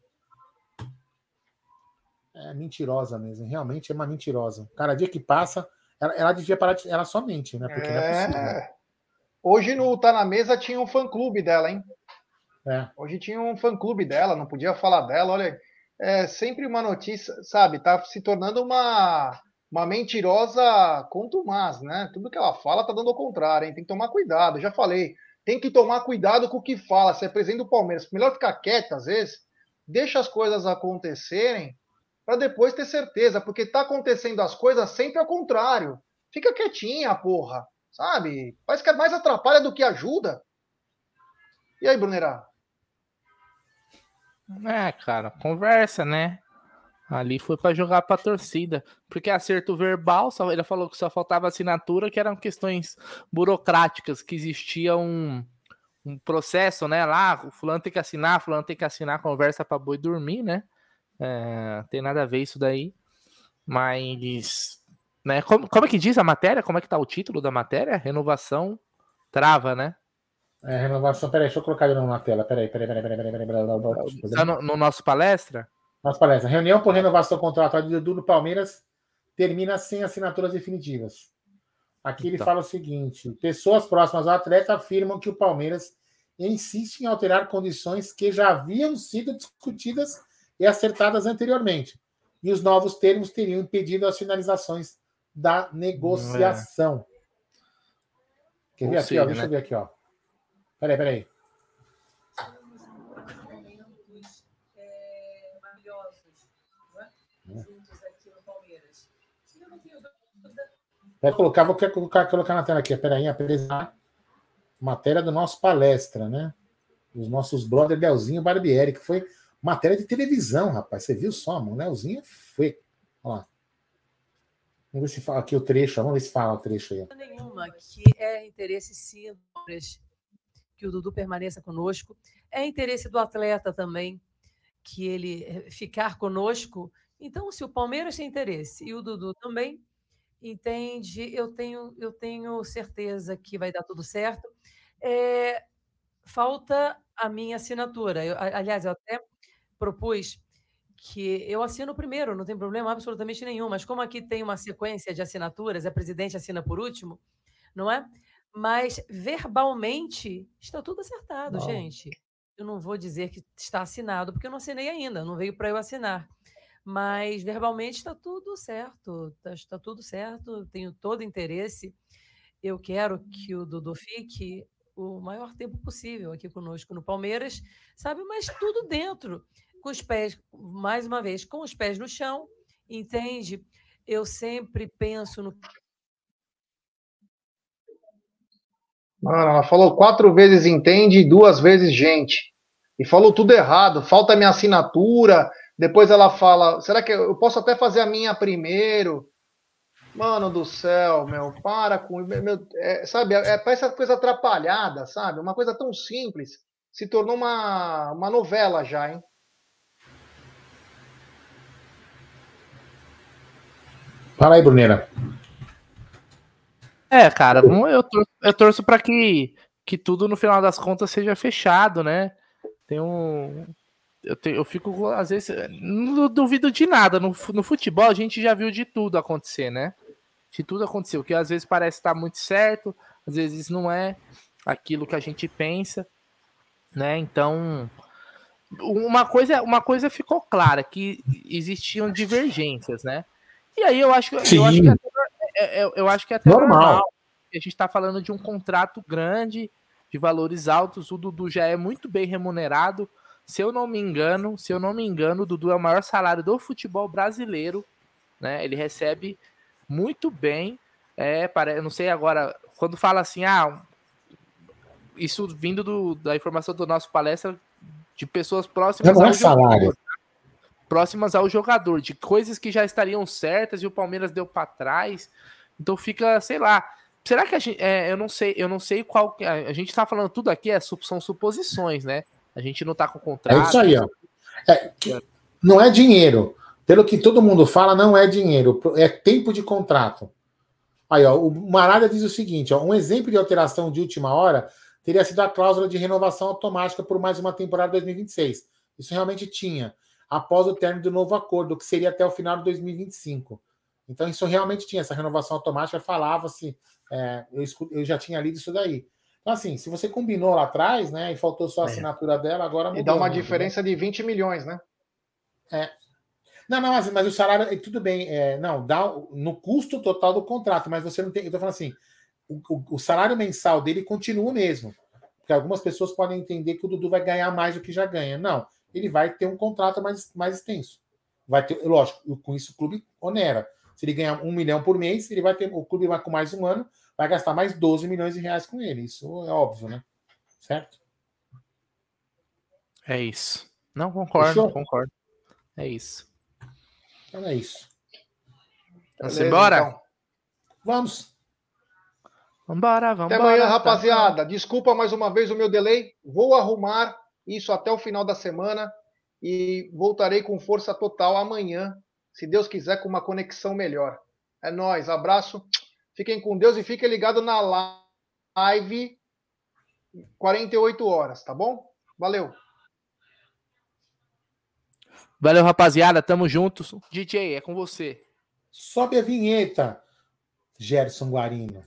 É mentirosa mesmo, realmente é uma mentirosa. Cada dia que passa, ela, ela devia parar de. Ela só mente, né? Porque não é possível.
É. Hoje no Tá na Mesa tinha um fã-clube dela, hein?
É.
Hoje tinha um fã-clube dela, não podia falar dela. Olha, é sempre uma notícia, sabe? Tá se tornando uma, uma mentirosa contumaz, né? Tudo que ela fala tá dando ao contrário, hein? Tem que tomar cuidado. Já falei, tem que tomar cuidado com o que fala. Se é presidente do Palmeiras, melhor ficar quieto às vezes, deixa as coisas acontecerem para depois ter certeza, porque tá acontecendo as coisas sempre ao contrário. Fica quietinha, porra, sabe? Parece que é mais atrapalha do que ajuda. E aí, Brunerá?
É, cara, conversa, né? Ali foi pra jogar pra torcida. Porque acerto verbal, só, ele falou que só faltava assinatura, que eram questões burocráticas, que existia um, um processo, né? Lá, o fulano tem que assinar, fulano tem que assinar, conversa pra boi dormir, né? É, tem nada a ver isso daí. Mas Né? Como, como é que diz a matéria? Como é que tá o título da matéria? Renovação trava, né?
É, renovação. Peraí, deixa eu colocar novo na tela. Peraí, peraí, peraí, peraí, peraí, peraí, peraí, peraí, peraí.
Tá no, no nosso palestra?
Nossa palestra. Reunião por renovação contratual de Dudu no Palmeiras termina sem assinaturas definitivas. Aqui ele
Então.
fala o seguinte: pessoas próximas ao atleta afirmam que o Palmeiras insiste em alterar condições que já haviam sido discutidas e acertadas anteriormente. E os novos termos teriam impedido as finalizações da negociação. Quer
Ou
ver aqui,
seja,
ó? Deixa
né?
eu ver aqui, ó. Peraí, peraí. Vai colocar, vou colocar, colocar na tela aqui, peraí, apresentar matéria do nosso palestra, né? Os nossos brother Leozinho Barbieri, que foi matéria de televisão, rapaz. Você viu só, mano? Leozinho foi. Olha lá. Vamos ver se fala aqui o trecho, vamos ver se fala o trecho aí.
nenhuma que é interesse sim que o Dudu permaneça conosco. É interesse do atleta também que ele eh, ficar conosco. Então, se o Palmeiras tem interesse e o Dudu também entende, eu tenho, eu tenho certeza que vai dar tudo certo. É, falta a minha assinatura. Eu, aliás, eu até propus que eu assino primeiro, não tem problema absolutamente nenhum, mas como aqui tem uma sequência de assinaturas, a presidente assina por último, não é? Mas verbalmente está tudo acertado, gente. Eu não vou dizer que está assinado, porque eu não assinei ainda, não veio para eu assinar. Mas verbalmente está tudo certo, está, está tudo certo, tenho todo interesse. Eu quero que o Dudu fique o maior tempo possível aqui conosco no Palmeiras, sabe? Mas tudo dentro, com os pés, mais uma vez, com os pés no chão, entende? Eu sempre penso no
Mano, ela falou quatro vezes entende e duas vezes gente. E falou tudo errado. Falta minha assinatura. Depois ela fala: será que eu posso até fazer a minha primeiro? Mano do céu, meu, para com. Meu, é, sabe, é, parece essa coisa atrapalhada, sabe? Uma coisa tão simples. Se tornou uma, uma novela já, hein?
Fala aí, Bruneira.
É, cara, eu torço, eu torço para que, que tudo no final das contas seja fechado, né? Tem um. Eu, tenho, eu fico, às vezes, não duvido de nada. No, no futebol a gente já viu de tudo acontecer, né? De tudo aconteceu, que às vezes parece estar muito certo, às vezes não é aquilo que a gente pensa, né? Então, uma coisa, uma coisa ficou clara, que existiam divergências, né? E aí eu acho, que- eu acho que até, é- é- eu acho que é até
Normal.
normal. A gente está falando de um contrato grande, de valores altos. O Dudu já é muito bem remunerado. Se eu não me engano, se eu não me engano, o Dudu é o maior salário do futebol brasileiro, né? Ele recebe muito bem. É, para, eu não sei agora, quando fala assim, ah, isso vindo do- da informação do nosso palestra de pessoas próximas
Não é
ao jogador,
salário.
próximas ao jogador, de coisas que já estariam certas e o Palmeiras deu para trás. Então fica, sei lá. Será que a gente. é, eu não sei, eu não sei qual. que- A, gente tá falando tudo aqui, é, são suposições, né? A gente não tá com
É
contrato.
isso aí, ó. É, não é dinheiro. Pelo que todo mundo fala, não é dinheiro. É tempo de contrato. Aí, ó, o Marada diz o seguinte: ó, um exemplo de alteração de última hora teria sido a cláusula de renovação automática por mais uma temporada 2026. Isso realmente tinha, após o término do novo acordo, que seria até o final de 2025. Então, isso realmente tinha, essa renovação automática falava-se, é, eu, eu já tinha lido isso daí. Então, assim, se você combinou lá atrás, né, e faltou só a
É.
assinatura dela, agora mudou.
E dá uma
né,
diferença de 20 milhões, né?
Não, não, mas, mas o salário, eh, tudo bem, é, não, dá no custo total do contrato, mas você não tem. Eu tô falando assim, o, o- o salário mensal dele continua o mesmo. Porque algumas pessoas podem entender que o Dudu vai ganhar mais do que já ganha. Não, ele vai ter um contrato mais, mais extenso. Vai ter, lógico, com isso o clube onera. Se ele ganhar um milhão por mês, ele vai ter, o clube vai com mais um ano, vai gastar mais 12 milhões de reais com ele. Isso é óbvio, né? Certo?
É isso. Não concordo,
Fechou?
concordo. É isso.
Então é isso.
Vamos
Beleza,
embora?
então.
Vamos.
Vambora, vambora.
Até amanhã,
tá.
rapaziada. Desculpa mais uma vez o meu delay. Vou arrumar isso até o final da semana e voltarei com força total amanhã, se Deus quiser, com uma conexão melhor. É nóis, abraço. Fiquem com Deus e fiquem ligados na live 48 horas, tá bom? Valeu.
Valeu, rapaziada. Tamo juntos. DJ, é com você.
Sobe a vinheta, Gerson Guarino.